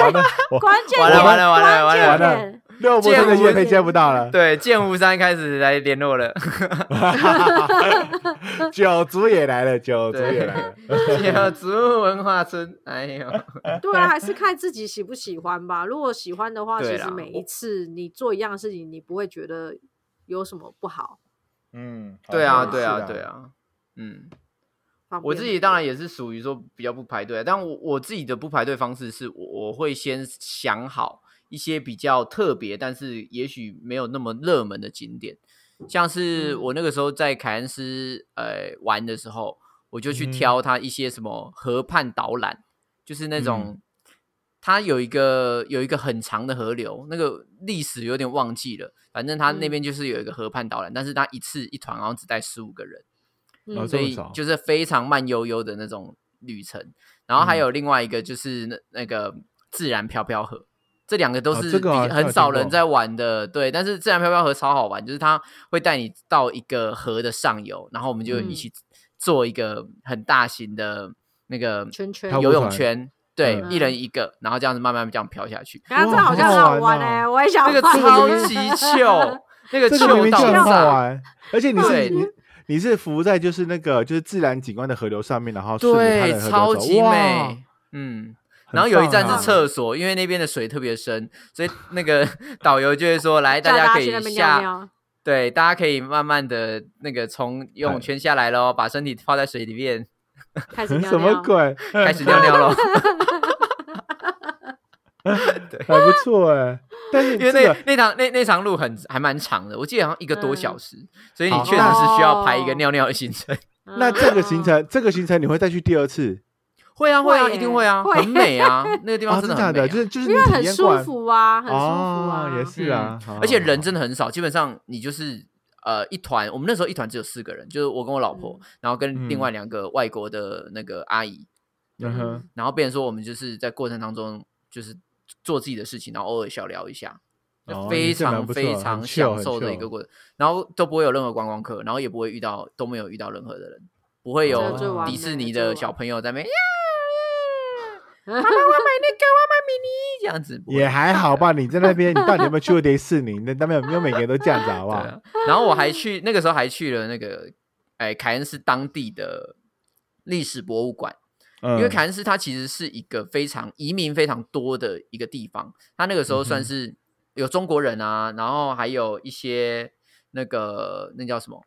完了，我关键完了点完了完了关键完了点六福村的叶配接不到了，对，剑湖山开始来联络了，九族也来了，九族也来了。九族文化村，哎呦，对啊，还是看自己喜不喜欢吧。如果喜欢的话，其实每一次你做一样的事情，你不会觉得有什么不好。嗯，对啊对啊是对啊，嗯。我自己当然也是属于说比较不排队，但我我自己的不排队方式是我我会先想好一些比较特别，但是也许没有那么热门的景点，像是嗯我那个时候在凯恩斯呃玩的时候，我就去嗯挑它一些什么河畔导览，就是那种。嗯它有一个有一个很长的河流，那个历史有点忘记了。反正它那嗯边就是有一个河畔导览，但是它一次一团好像只带十五个人，所以就是非常慢悠悠的那种旅程。然后还嗯有另外一个就是那那个自然飘飘河，这两个都是很少人在玩的。对，但是自然漂漂河超好玩，就是它会带你到一个河的上游，然后我们就一嗯起做一个很大型的那个圈圈游泳圈。对，嗯一人一个，然后这样子慢慢这样飘下去，然后这哇好像很好玩哎，我也想那个超级 秀，那个这个明糗到明就很好炸。玩，而且你是你你是浮在就是那个就是自然景观的河流上面，然后顺着它对的，河流走超级哇美，嗯。很然后有一站是厕所，因为那边的水特别深，所以那个 导游就会说：“来，大家可以下。对，大家可以慢慢的那个从游泳圈下来喽，把身体泡在水里面，开始尿什么？鬼？开始尿尿喽。还不错哎，但是因为那那趟那那场路很还蛮长的，我记得好像一个多小嗯时，所以你好确实是需要排一个哦尿尿的行程。那这个行嗯程这个行程你会再去第二次？会啊会啊，一定会啊，会。很美啊，那个地啊，方真的很美啊。就是就是因为很舒服啊，很舒服哦啊，，也是啊，而且人真的很少，基本上你就是呃一团，我们那时候一团只有四个人，就是我跟我老婆，嗯然后跟另嗯。外两个外国的那个阿姨，然后变成说我们就是在过程当中就是做自己的事情，然后偶尔小聊一下，非常非常享受的一个过程，然后都不会有任何观光客，然后也不会遇到都没有遇到任何的人，不会有迪士尼的小朋友在那边呀，妈妈妈我买那个，我买迷你这样子，也还好吧。你在那边，你到底有没有去过迪士尼？那那边有没有每个人都这样子，好不好？啊，然后我还去那个时候还去了那个哎凯恩斯当地的历史博物馆，嗯因为凯恩斯它其实是一个非常移民非常多的一个地方，它那个时候算是有中国人啊，然后还有一些那个那叫什么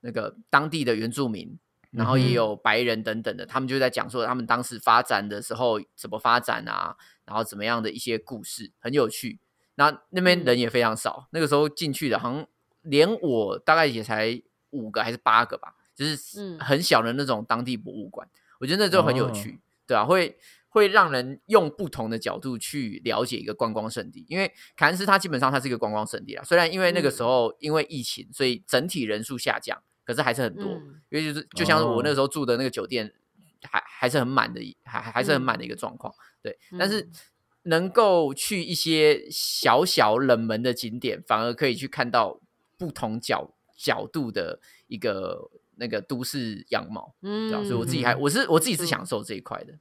那个当地的原住民。然后也有白人等等的，他们就在讲说他们当时发展的时候怎么发展啊，然后怎么样的一些故事，很有趣。那那边嗯人也非常少，那个时候进去的，好像连我大概也才五个还是八个吧，就是嗯很小的那种当地博物馆，我觉得那就很有趣。对啊，会会让人用不同的角度去了解一个观光胜地。因为凯恩斯它基本上它是一个观光胜地啊，虽然因为那个时候因为疫情，所以整体人数下降，可是还是很多。嗯因为就是就像是我那哦时候住的那个酒店，还还是很满的一，还还是很满的一个状况。对，但是嗯能够去一些小小冷门的景点，反而可以去看到不同角角度的一个那个都市样貌。嗯所以我自己还我是我自己是嗯享受这一块的。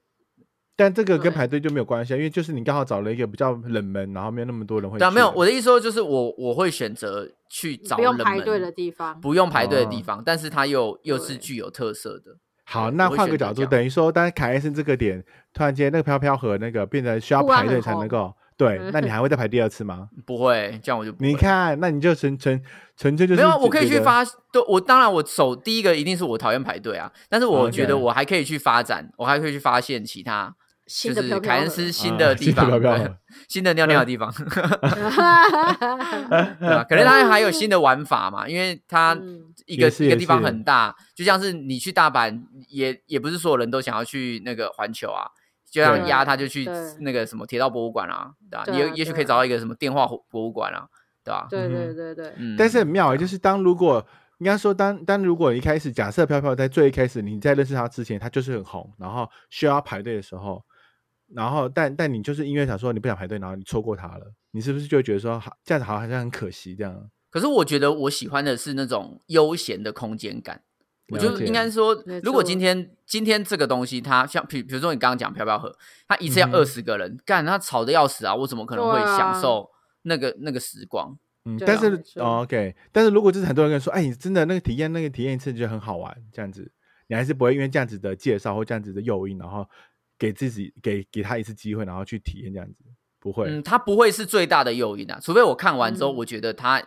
但这个跟排队就没有关系啊，因为就是你刚好找了一个比较冷门，然后没有那么多人会去。对啊，没有我的意思说就是我我会选择去找不用排队的地方。不用排队的地哦方，但是它又又是具有特色的。好，那换个角度，等于说，当凯恩斯这个点突然间那个飘飘和那个变得需要排队才能够，对，那你还会再排第二次吗？不会，这样我就不会你看，那你就纯纯纯粹就是没有啊，我可以去发，对我当然我首第一个一定是我讨厌排队啊，但是我觉得我还可以去发展，我还可以去发现其他，就新的飘飘是凯恩斯新啊的地方，新的飘飘对河 新的尿尿的地方，对吧？可能它还有新的玩法嘛，因为它嗯。一个也是也一个地方很大，就像是你去大阪，也也不是所有人都想要去那个环球啊。就像压他就去那个什么铁道博物馆啊，对吧、啊也也许可以找到一个什么电话博物馆啊，对吧、对对对对，嗯，但是很妙欸，就是当如果应该说当当如果一开始假设飘飘在最一开始你在认识他之前，他就是很红，然后需要排队的时候，然后但但你就是因为想说你不想排队，然后你错过他了，你是不是就会觉得说好这样子好像很可惜这样？可是我觉得我喜欢的是那种悠闲的空间感。我就应该说，如果今天今天这个东西，它像比比如说你刚刚讲飘飘河，它一次要二十个人，干它吵得要死啊！我怎么可能会享受那个那个时光？嗯，但是、啊哦 OK，但是如果就是很多人跟你说，哎，你真的那个体验那个体验一次就很好玩，这样子，你还是不会因为这样子的介绍或这样子的诱因，然后给自己给给他一次机会，然后去体验这样子，不会，嗯，他不会是最大的诱因啊，除非我看完之后，嗯我觉得他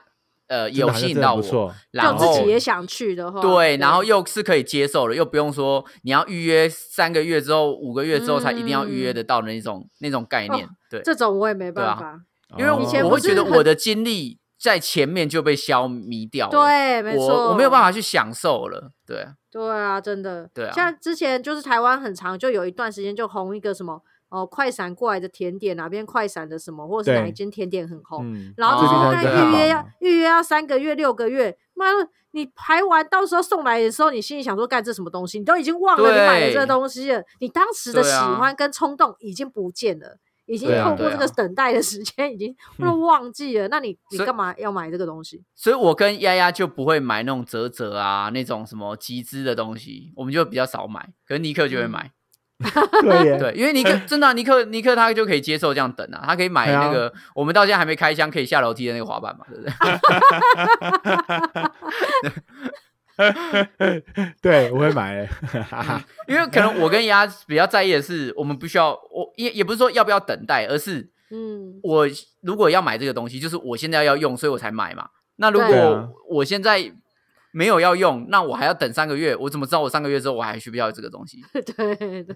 呃有吸引到我，然后自己也想去的话，对，然后又是可以接受的，又不用说你要预约三个月之后、五个月之后才一定要预约得到的那种、那种概念。对，这种我也没办法。因为哦以前我会觉得我的精力在前面就被消弭掉了，对，没错，我我没有办法去享受了。对，对啊，真的。对啊像之前就是台湾很长，就有一段时间就红一个什么哦，快闪过来的甜点，哪边快闪的什么，或者是哪一间甜点很红，嗯，然后哦就是那预约要预约要三个月、六个月，妈的，你排完到时候送来的时候，你心里想说干这什么东西，你都已经忘了你买了这个东西了，你当时的喜欢跟冲动已经不见了。已经透过这个等待的时间，已经嗯都忘记了。那你你干嘛要买这个东西？所以我跟丫丫就不会买那种折折啊，那种什么集资的东西，我们就比较少买。可是尼克就会嗯买，对，对，因为尼克 真的啊、尼克尼克他就可以接受这样等啊，他可以买那个、我们到现在还没开箱可以下楼梯的那个滑板嘛，对不对？对，我会买欸，因为可能我跟丫比较在意的是，我们不需要，我也也不是说要不要等待，而是嗯，我如果要买这个东西，就是我现在要用，所以我才买嘛。那如果啊我现在没有要用，那我还要等三个月，我怎么知道我三个月之后我还需不需要这个东西？对对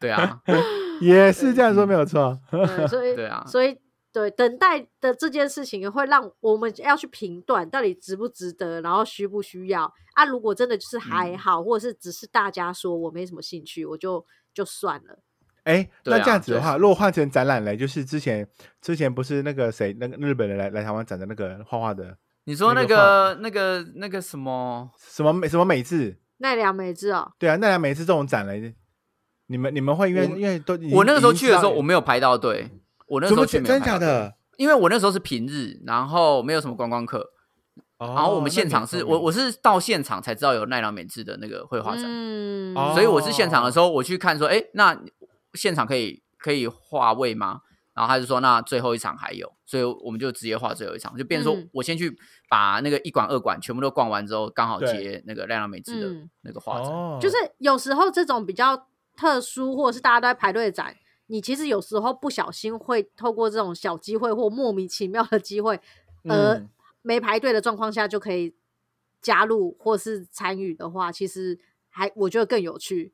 对啊，也是这样说没有错。对，所以对啊所以对等待的这件事情，会让我们要去评断到底值不值得，然后需不需要。啊？如果真的就是还嗯。好，或者是只是大家说我没什么兴趣，我就就算了。哎，那这样子的对。话，如果换成展览嘞，就是之前之前不是那个谁，那个日本人来来台湾展的那个画画的你说那那个那个那个什么，什么美什么美智，奈良美智哦，对啊，奈良美智这种展嘞，你们你们会因为我因为都我那个时候去的时候我没有排到队，我那时候去没有真假？的？因为我那时候是平日，然后没有什么观光客，然然后我们现场是我我是到现场才知道有奈良美智的那个绘画展，嗯，哦所以我是现场的时候我去看说，哎，那现场可以可以画位吗？然后他就说，那最后一场还有，所以我们就直接画最后一场，就变成说嗯我先去把那个一馆二馆全部都逛完之后，刚好接那个奈良美智的嗯那个画展。哦，就是有时候这种比较特殊，或者是大家都在排队的展，你其实有时候不小心会透过这种小机会或莫名其妙的机会，而嗯没排队的状况下就可以加入或是参与的话，其实还我觉得更有趣。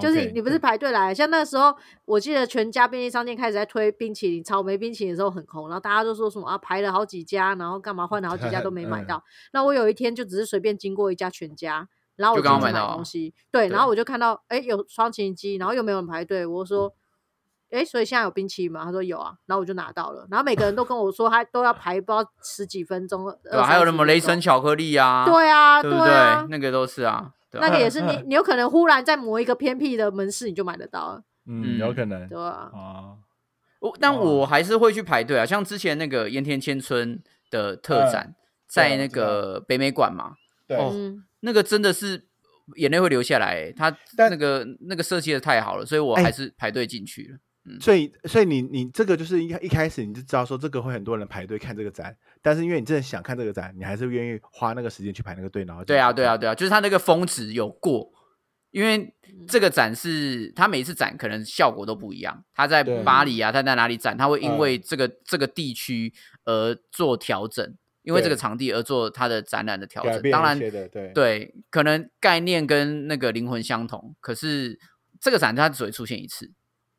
就是你不是排队来，像那时候我记得全家便利商店开始在推冰淇淋，草莓冰淇淋的时候很红，然后大家都说什么啊排了好几家，然后干嘛换了好几家都没买 嗯到。那我有一天就只是随便经过一家全家，然后我就刚买东西，对，然后我就看到哎有双擎机，然后又没有人排队，我就说。哎，所以现在有冰淇淋吗？他说有啊，然后我就拿到了。然后每个人都跟我说，他都要排不知道十几分钟，对吧？还有什么雷神？巧克力啊，对啊，对不啊，那个都是啊，那个也是你，你有可能忽然在某一个偏僻的门市你就买得到了，嗯，嗯有可能对啊，啊，我但我还是会去排队啊，像之前那个盐田千春的特嗯展，在那个北美馆嘛，对哦嗯，那个真的是眼泪会流下来欸，他但那个那个设计的太好了，所以我哎还是排队进去了。所以，所以你你这个就是一一开始你就知道说这个会很多人排队看这个展，但是因为你真的想看这个展，你还是愿意花那个时间去排那个队，然后对啊，对啊，对啊，就是他那个峰值有过，因为嗯这个展是他每一次展可能效果都不一样。他在巴黎啊，他在哪里展，他会因嗯为这个、这个地区而做调整，因为这个场地而做它的展览的调整。当然对对，可能概念跟那个灵魂相同，可是这个展它只会出现一次。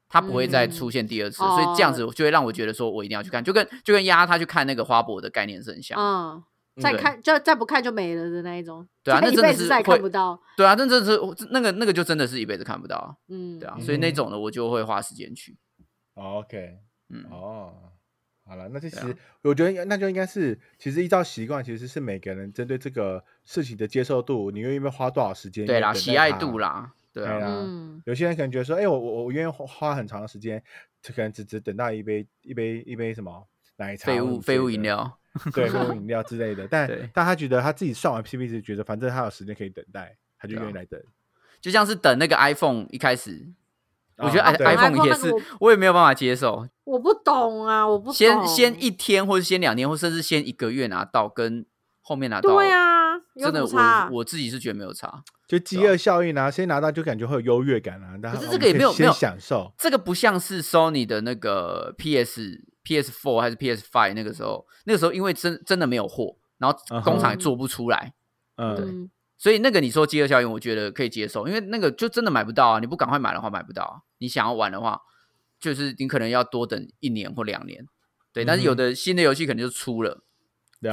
它不会再嗯。出现第二次，所以这样子哦就会让我觉得说，我一定要去看，就跟就跟丫他去看那个花博的概念是很像。嗯，再看就再不看就没了的那一种，对啊那真的是一辈子再也看不到，对啊，那真的是那个那个就真的是一辈子看不到啊。嗯，对啊，嗯所以那种的我就会花时间去。哦，OK，嗯，哦，好了，那这其实我觉得那就应该是，其实依照习惯，其实是每个人针对这个事情的接受度，你愿意花多少时间，对啦，喜爱度啦，对啊，有些人可能觉得说，哎、我我我愿意花花很长的时间，就可能只只等到一杯一杯一杯什么奶茶、废物废物饮，料，对废物 饮料之类的。但但他觉得他自己算完 P P 值觉得反正他有时间可以等待，他就愿意来等。就像是等那个 iPhone 一开始，我觉得 iPhone 也是我，我也没有办法接受。我不懂啊，我不先懂先一天，或者先两天，或甚至先一个月拿到，跟后面拿到，对啊，有真的我我自己是觉得没有差。就饥饿效应啊，先拿到就感觉会有优越感啊。但可是这个也没有没有享受，这个不像是 Sony 的那个 PS PS Four 还是 PS Five 那个时候，那个时候因为真真的没有货，然后工厂也做不出来，嗯，嗯，所以那个你说饥饿效应，我觉得可以接受，因为那个就真的买不到啊！你不赶快买的话，买不到、啊。你想要玩的话，就是你可能要多等一年或两年。对，但是有的新的游戏可能就出了，了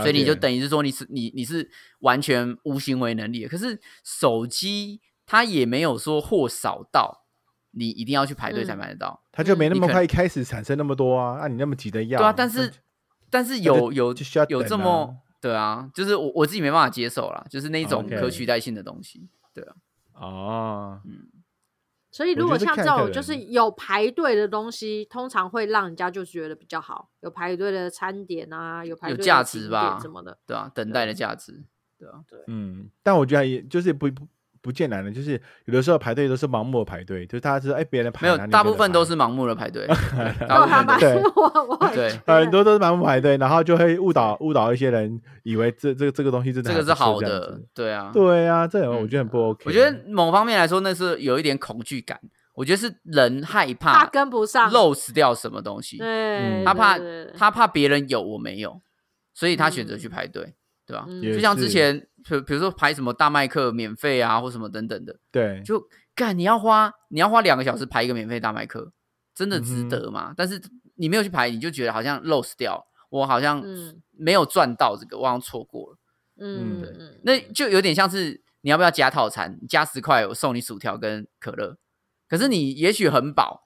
所以你就等于是说你是你你是完全无行为能力的。可是手机它也没有说货少到你一定要去排队才嗯买得到。他就没那么快一开始产生那么多啊，啊，你那么急的要，对啊，但是但是有有就需要有这么对啊，就是我我自己没办法接受啦，就是那种可取代性的东西。对啊，哦，所以如果像这种就是有排队的东西，通常会让人家就觉得比较好，有排队的餐点啊，有排队的有价景点值吧什么的，对啊，等待。的价值，对啊，对嗯，但我觉得也就是不不不见难的，就是有的时候排队都是盲目的排队，就是大家知道哎别人排没有大部分都是盲目的排队，对很多都是盲目排队，然后就会误导误导一些人，以为这这个这个东西真的这个是好的对啊，对啊，这种我嗯觉得很不 OK。我觉得某方面来说，那是有一点恐惧感。我觉得是人害怕他跟不上，lose 掉什么东西，他怕他怕别人有我没有，所以他选择嗯去排队，对吧？就像之前，比比如说排什么大麦克免费啊，或什么等等的，对，就干你要花你要花两个小时排一个免费大麦克，真的值得吗？但是你没有去排，你就觉得好像 lost 掉，我好像嗯。没有赚到这个，我好像错过了。嗯，对嗯那就有点像是你要不要加套餐，加十块我送你薯条跟可乐，可是你也许很饱，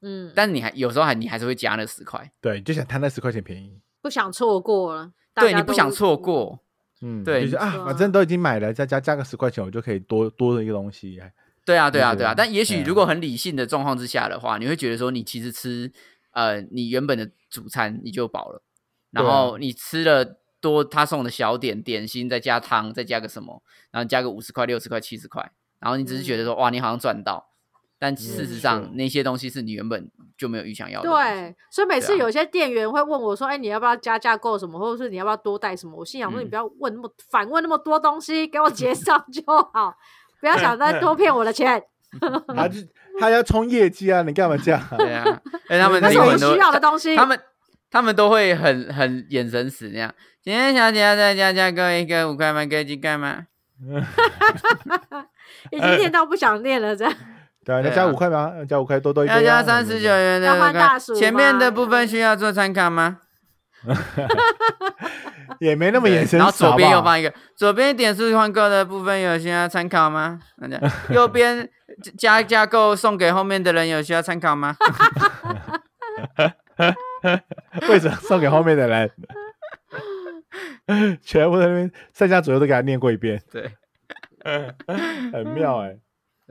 嗯，但你还有时候还你还是会加那十块，对，就想贪那十块钱便宜，不想错过了，大对你不想错过，嗯，对就是啊，反正都已经买了，再加加个十块钱，我就可以多多的一个东西。对啊，对啊，对对啊。但也许嗯如果很理性的状况之下的话，你会觉得说，你其实吃呃你原本的主餐你就饱了，然后你吃了多他送的小点点心，再加汤，再加个什么，然后加个五十块、六十块、七十块，然后你只是觉得说，哇，你好像赚到，但事实上那些东西是你原本就没有预想要的。对，，所以每次有些店员会问我说：“哎、你要不要加价购什么，或者是你要不要多带什么？”我心想说：“你嗯不要问那么反问那么多东西，给我结账就好，不要想再多 骗我的钱。他就他要冲业绩啊，你干嘛这样啊？对啊，哎，他们那是我英文都需要的东西。他们他们都会很很眼神死那样。今天小姐要再加价购一个五块吗？给几块吗？已经念到不想念了，这样。对要加五块吗？要加五块，多多一杯啊。要加三十九元的要换大薯前面的部分需要做参考吗？也没那么对眼神然后左边又放一个，左边点数换购的部分有需要参考吗？右边加加购送给后面的人有需要参考吗？为什么送给后面的人？全部在那边上下左右都给他念过一遍，对，很妙哎、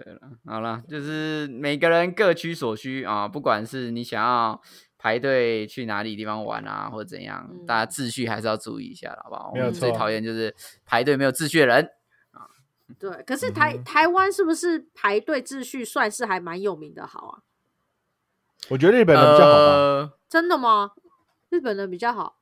对了，好了，就是每个人各取所需啊，不管是你想要排队去哪里地方玩啊，或者怎样，嗯大家秩序还是要注意一下，好不好？没有我们最错讨厌就是排队没有秩序的人啊。对，可是台、嗯台湾是不是排队秩序算是还蛮有名的好啊？我觉得日本人比较好吧，呃真的吗？日本人比较好，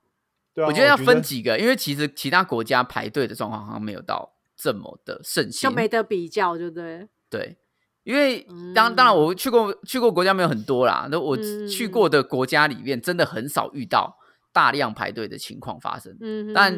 对啊，我觉得要分几个，因为其实其他国家排队的状况好像没有到这么的盛行，就没得比较，对不对？对，因为当当然我去过去过国家没有很多啦，那我嗯去过的国家里面真的很少遇到大量排队的情况发生。嗯，但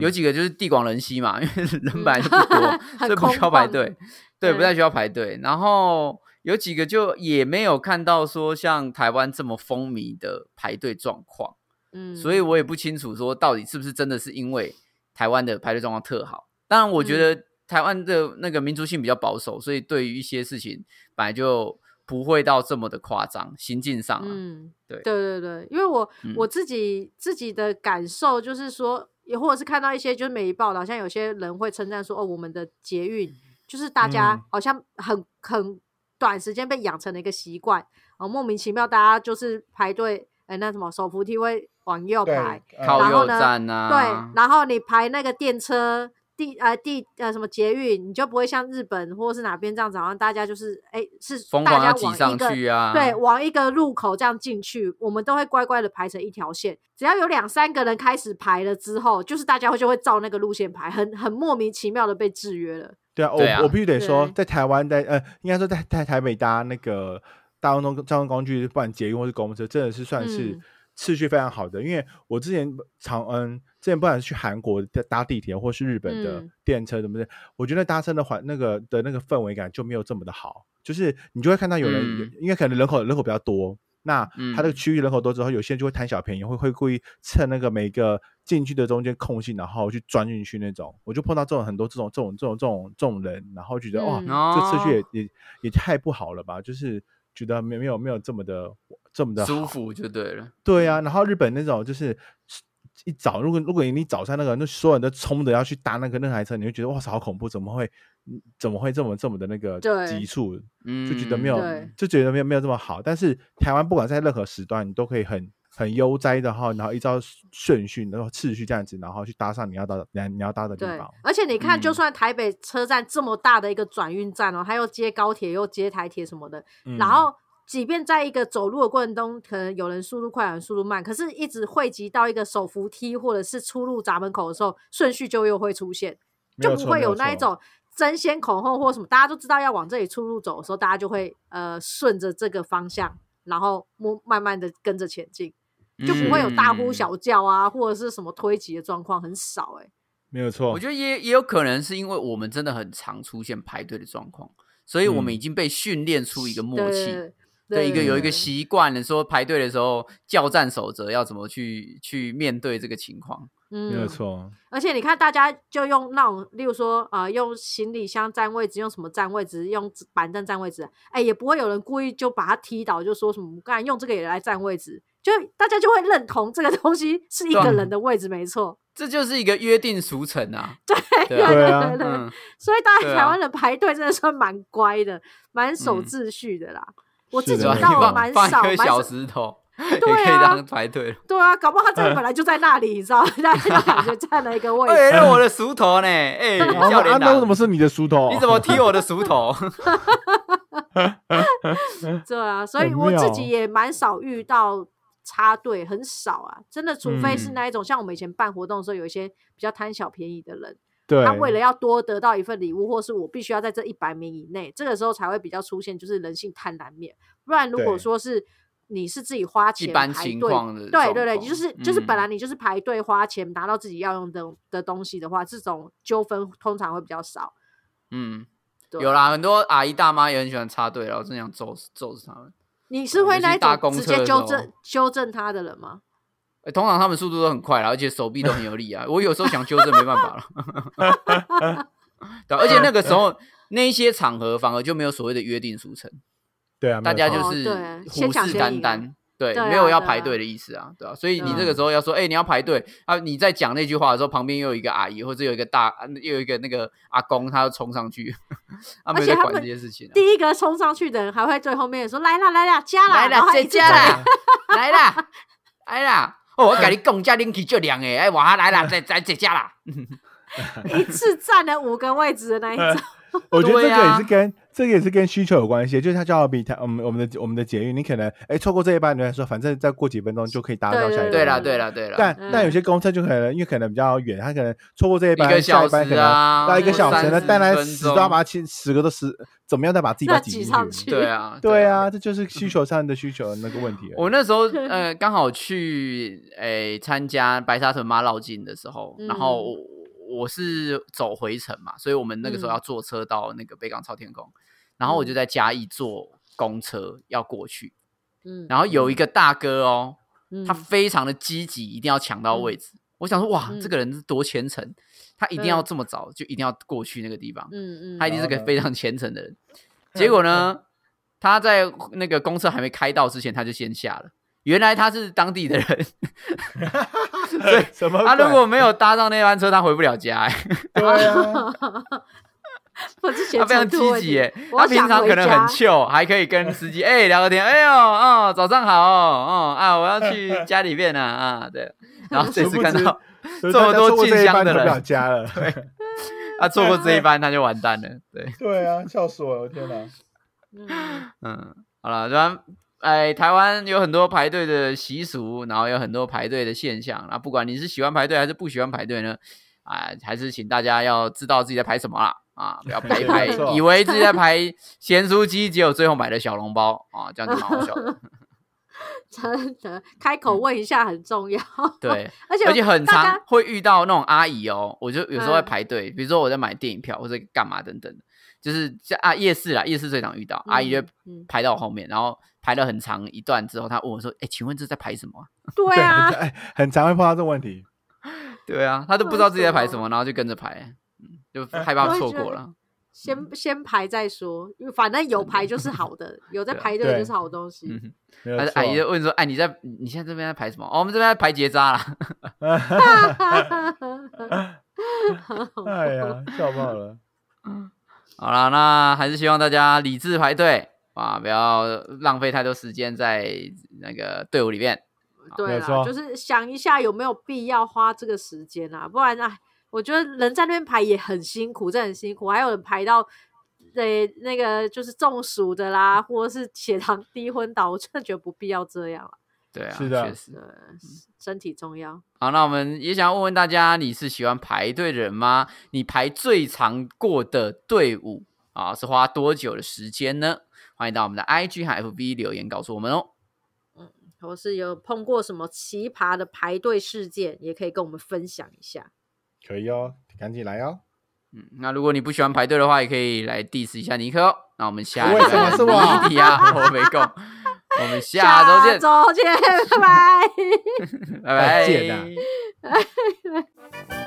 有几个就是地广人稀嘛，因为人本来就不 多，很所以不需要排队，对，不太需要排队。然后有几个就也没有看到说像台湾这么风靡的排队状况。嗯所以我也不清楚说到底是不是真的是因为台湾的排队状况特好。当然，我觉嗯得台湾的那个民族性比较保守，所以对于一些事情本来就不会到这么的夸张，行径上啊，嗯，对对对对，因为我、嗯我自己自己的感受就是说，也或者是看到一些就是媒体报道，像有些人会称赞说，哦，我们的捷运就是大家嗯好像很、很短时间被养成了一个习惯，哦，莫名其妙大家就是排队，哎，那什么手扶梯会往右排，呃靠右然后呢站啊，对，然后你排那个电车。地呃地呃什么捷运，你就不会像日本或是哪边这样子，好像大家就是哎是疯大家狂要挤上往一个去啊，对，往一个路口这样进去，我们都会乖乖的排成一条线。只要有两三个人开始排了之后，就是大家会就会照那个路线排，很很莫名其妙的被制约了。对啊，我我必须得说，在台湾在呃，应该说在在台北搭那个大众交交通工具，不管捷运或是公车，真的是算是嗯次序非常好的。因为我之前常嗯，之前不管是去韩国搭搭地铁，或是日本的嗯电车，怎么的，我觉得搭车的环那个的那个氛围感就没有这么的好。就是你就会看到有人，嗯因为可能人口人口比较多，那它这个嗯区域人口多之后，有些人就会贪小便宜，会会故意趁那个每个进去的中间空隙，然后去钻进去那种。我就碰到这种很多这种这种这种这种这种人，然后觉得哇，嗯这次序哦也也也太不好了吧？就是觉得没有没有没有这么的这么的。舒服就对了。对啊，然后日本那种就是一早，如果如果你早上那个，那所有人都冲着要去搭那个那台车，你会觉得哇塞，好恐怖，怎么会嗯怎么会这么这么的那个对急促？嗯，就觉得没有对，就觉得没有没有这么好。但是台湾不管在任何时段，你都可以很很悠哉的哈，然后依照顺序，然后次序这样子，然后去搭上你要到的你你要搭的地对方。，而且你看，就嗯。算台北车站这么大的一个转运站哦，它又接高铁又接台铁什么的，嗯。然后即便在一个走路的过程中，可能有人速度快，有人速度慢，可是一直汇集到一个手扶梯或者是出入闸门口的时候，顺序就又会出现，就不会有那一种争先恐后或什么，大家都知道要往这里出入走的时候，大家就会呃顺着这个方向，然后摸慢慢的跟着前进，就不会有大呼嗯小叫啊，或者是什么推挤的状况，很少哎、没有错。我觉得也也有可能是因为我们真的很常出现排队的状况，所以我们嗯已经被训练出一个默契，对对一个有一个习惯了，说排队的时候叫战守则要怎么去去面对这个情况。嗯没有错，而且你看，大家就用那种，例如说，呃，用行李箱占位置，用什么占位置，用板凳占位置，哎，也不会有人故意就把它踢倒，就说什么，干用这个也来占位置，就大家就会认同这个东西是一个人的位置，没错。这就是一个约定俗成啊，对对啊对对啊对所以大家台湾人排队真的算蛮乖的，蛮守嗯秩序的啦。我自己倒蛮少，小石头，也对啊排队。对啊，搞不好他真的本来就在那里，你知道，大家就感觉占了一个位置。哎，那我的熟头呢？哎，然后教练长啊那为什，么是你的熟头？你怎么踢我的熟头？对啊，所以我自己也蛮少遇到插队，很少啊，真的，除非是嗯那一种、像我们以前办活动的时候，有一些比较贪小便宜的人，对，他为了要多得到一份礼物，或是我必须要在这一百名以内，这个时候才会比较出现就是人性贪婪面。不然如果说是你是自己花钱排队对对对，就是就是本嗯来你就是排队花钱拿到自己要用的的东西的话，这种纠纷通常会比较少。嗯，有啦，很多阿姨大妈也很喜欢插队然后真想揍死揍死他们。你是会那一尤其搭公种直接纠正纠正他的人吗？欸通常他们速度都很快啦，而且手臂都很有力啊。我有时候想纠正没办法了。对啊，而且那个时候那一些场合反而就没有所谓的约定俗成，对啊，大家就是虎视眈眈，对，对啊没有要排队的意思啊，对啊，所以你对这个时候要说，哎、你要排队啊，你在讲那句话的时候，旁边又有一个阿姨或者有一个大，啊又有一个那个阿公，他要冲上去，他没有在管而且他们这些事情、啊。第一个冲上去的人还会最后面说来啦来啦加啦，来啦，然后一直这家在啦，来啦，来啦！哦，我跟你讲，这冷气最凉诶，哎，哇，来啦，再再这家啦。一次占了五个位置的那一种。我觉得这个也是跟、这个也是跟需求有关系，就是它就好比它我们我们的我们的捷运，你可能哎错过这一班，你来说反正再过几分钟就可以搭到下一班。对啦，对对啦，对。啦。但、嗯。但有些公车就可能因为可能比较远，它可能错过这一班，一个小下一班可能时啊要一个小时，那30当然分死都要把它亲十个都十，怎么样再把自己 挤上去。对啊，对啊，这就是需求上的需求那个问题。我那时候呃刚好去诶参加白沙屯妈绕境的时候，然后嗯我我是走回程嘛，所以我们那个时候嗯。要坐车到那个北港超天宫，然后我就在嘉义坐公车要过去，嗯，然后有一个大哥哦，嗯他非常的积极，一定要抢到位置。我想说哇，嗯这个人是多虔诚，他一定要这么早就一定要过去那个地方，嗯嗯，他一定是个哦非常虔诚的人。结果呢，他在那个公车还没开到之前，他就先下了。原来他是当地的人？他如果没有搭上那班车，他回不了家、欸。对啊，我之前他非常积极耶，他平常可能很家 chill，还可以跟司机哎、聊个天，哎呦哦早上好哦哦啊我要去 家里面啊啊对，然后这次看到 这么多进香的人家了。他错过这一班他就完蛋了，对，对啊，笑死我了！我天哪！嗯嗯，好了，然后哎台湾有很多排队的习俗，然后有很多排队的现象，那不管你是喜欢排队还是不喜欢排队呢，啊还是请大家要知道自己在排什么啦。啊，不要排一排，以为自己在排咸酥鸡，结果最后买了小笼包啊，这样子蛮好笑的。真的开口问一下很重要，对，而且而且很常会遇到那种阿姨哦，我就有时候在嗯排队，比如说我在买电影票或者干嘛等等的，就是在啊夜市啦，夜市最常遇到，阿姨就嗯排到我后面，然后排了很长一段之后，她问我说：“哎，请问这在排什么啊对啊，哎，很常会碰到这个问题。”对啊，她都不知道自己在排什么，然后就跟着排，嗯，就害怕错过了。先先排再说，因为反正有排就是好的，有在排队就是好东西。但是阿姨就问说：“哎，你在你现在这边在排什么？哦，我们这边在排结扎啦。哎呀，笑爆了。好了，那还是希望大家理智排队啊，不要浪费太多时间在那个队伍里面。对啦，没有错就是想一下有没有必要花这个时间啊，不然哎，我觉得人在那边排也很辛苦，真的很辛苦，还有人排到。对，那个就是中暑的啦，或者是血糖低昏倒，我真的觉得不必要这样了。对啊，是的确实。对，身体重要。好，那我们也想问问大家，你是喜欢排队的人吗？你排最长过的队伍啊，是花多久的时间呢？欢迎到我们的 IG 和 FB 留言告诉我们哦。或是有碰过什么奇葩的排队事件，也可以跟我们分享一下。可以哦，赶紧来哦。嗯，那如果你不喜欢排队的话，也可以来 diss 一下尼克哦。那我们下为什么是我谜题啊？我没空。我们下周见，周见，拜拜。拜拜。再见啊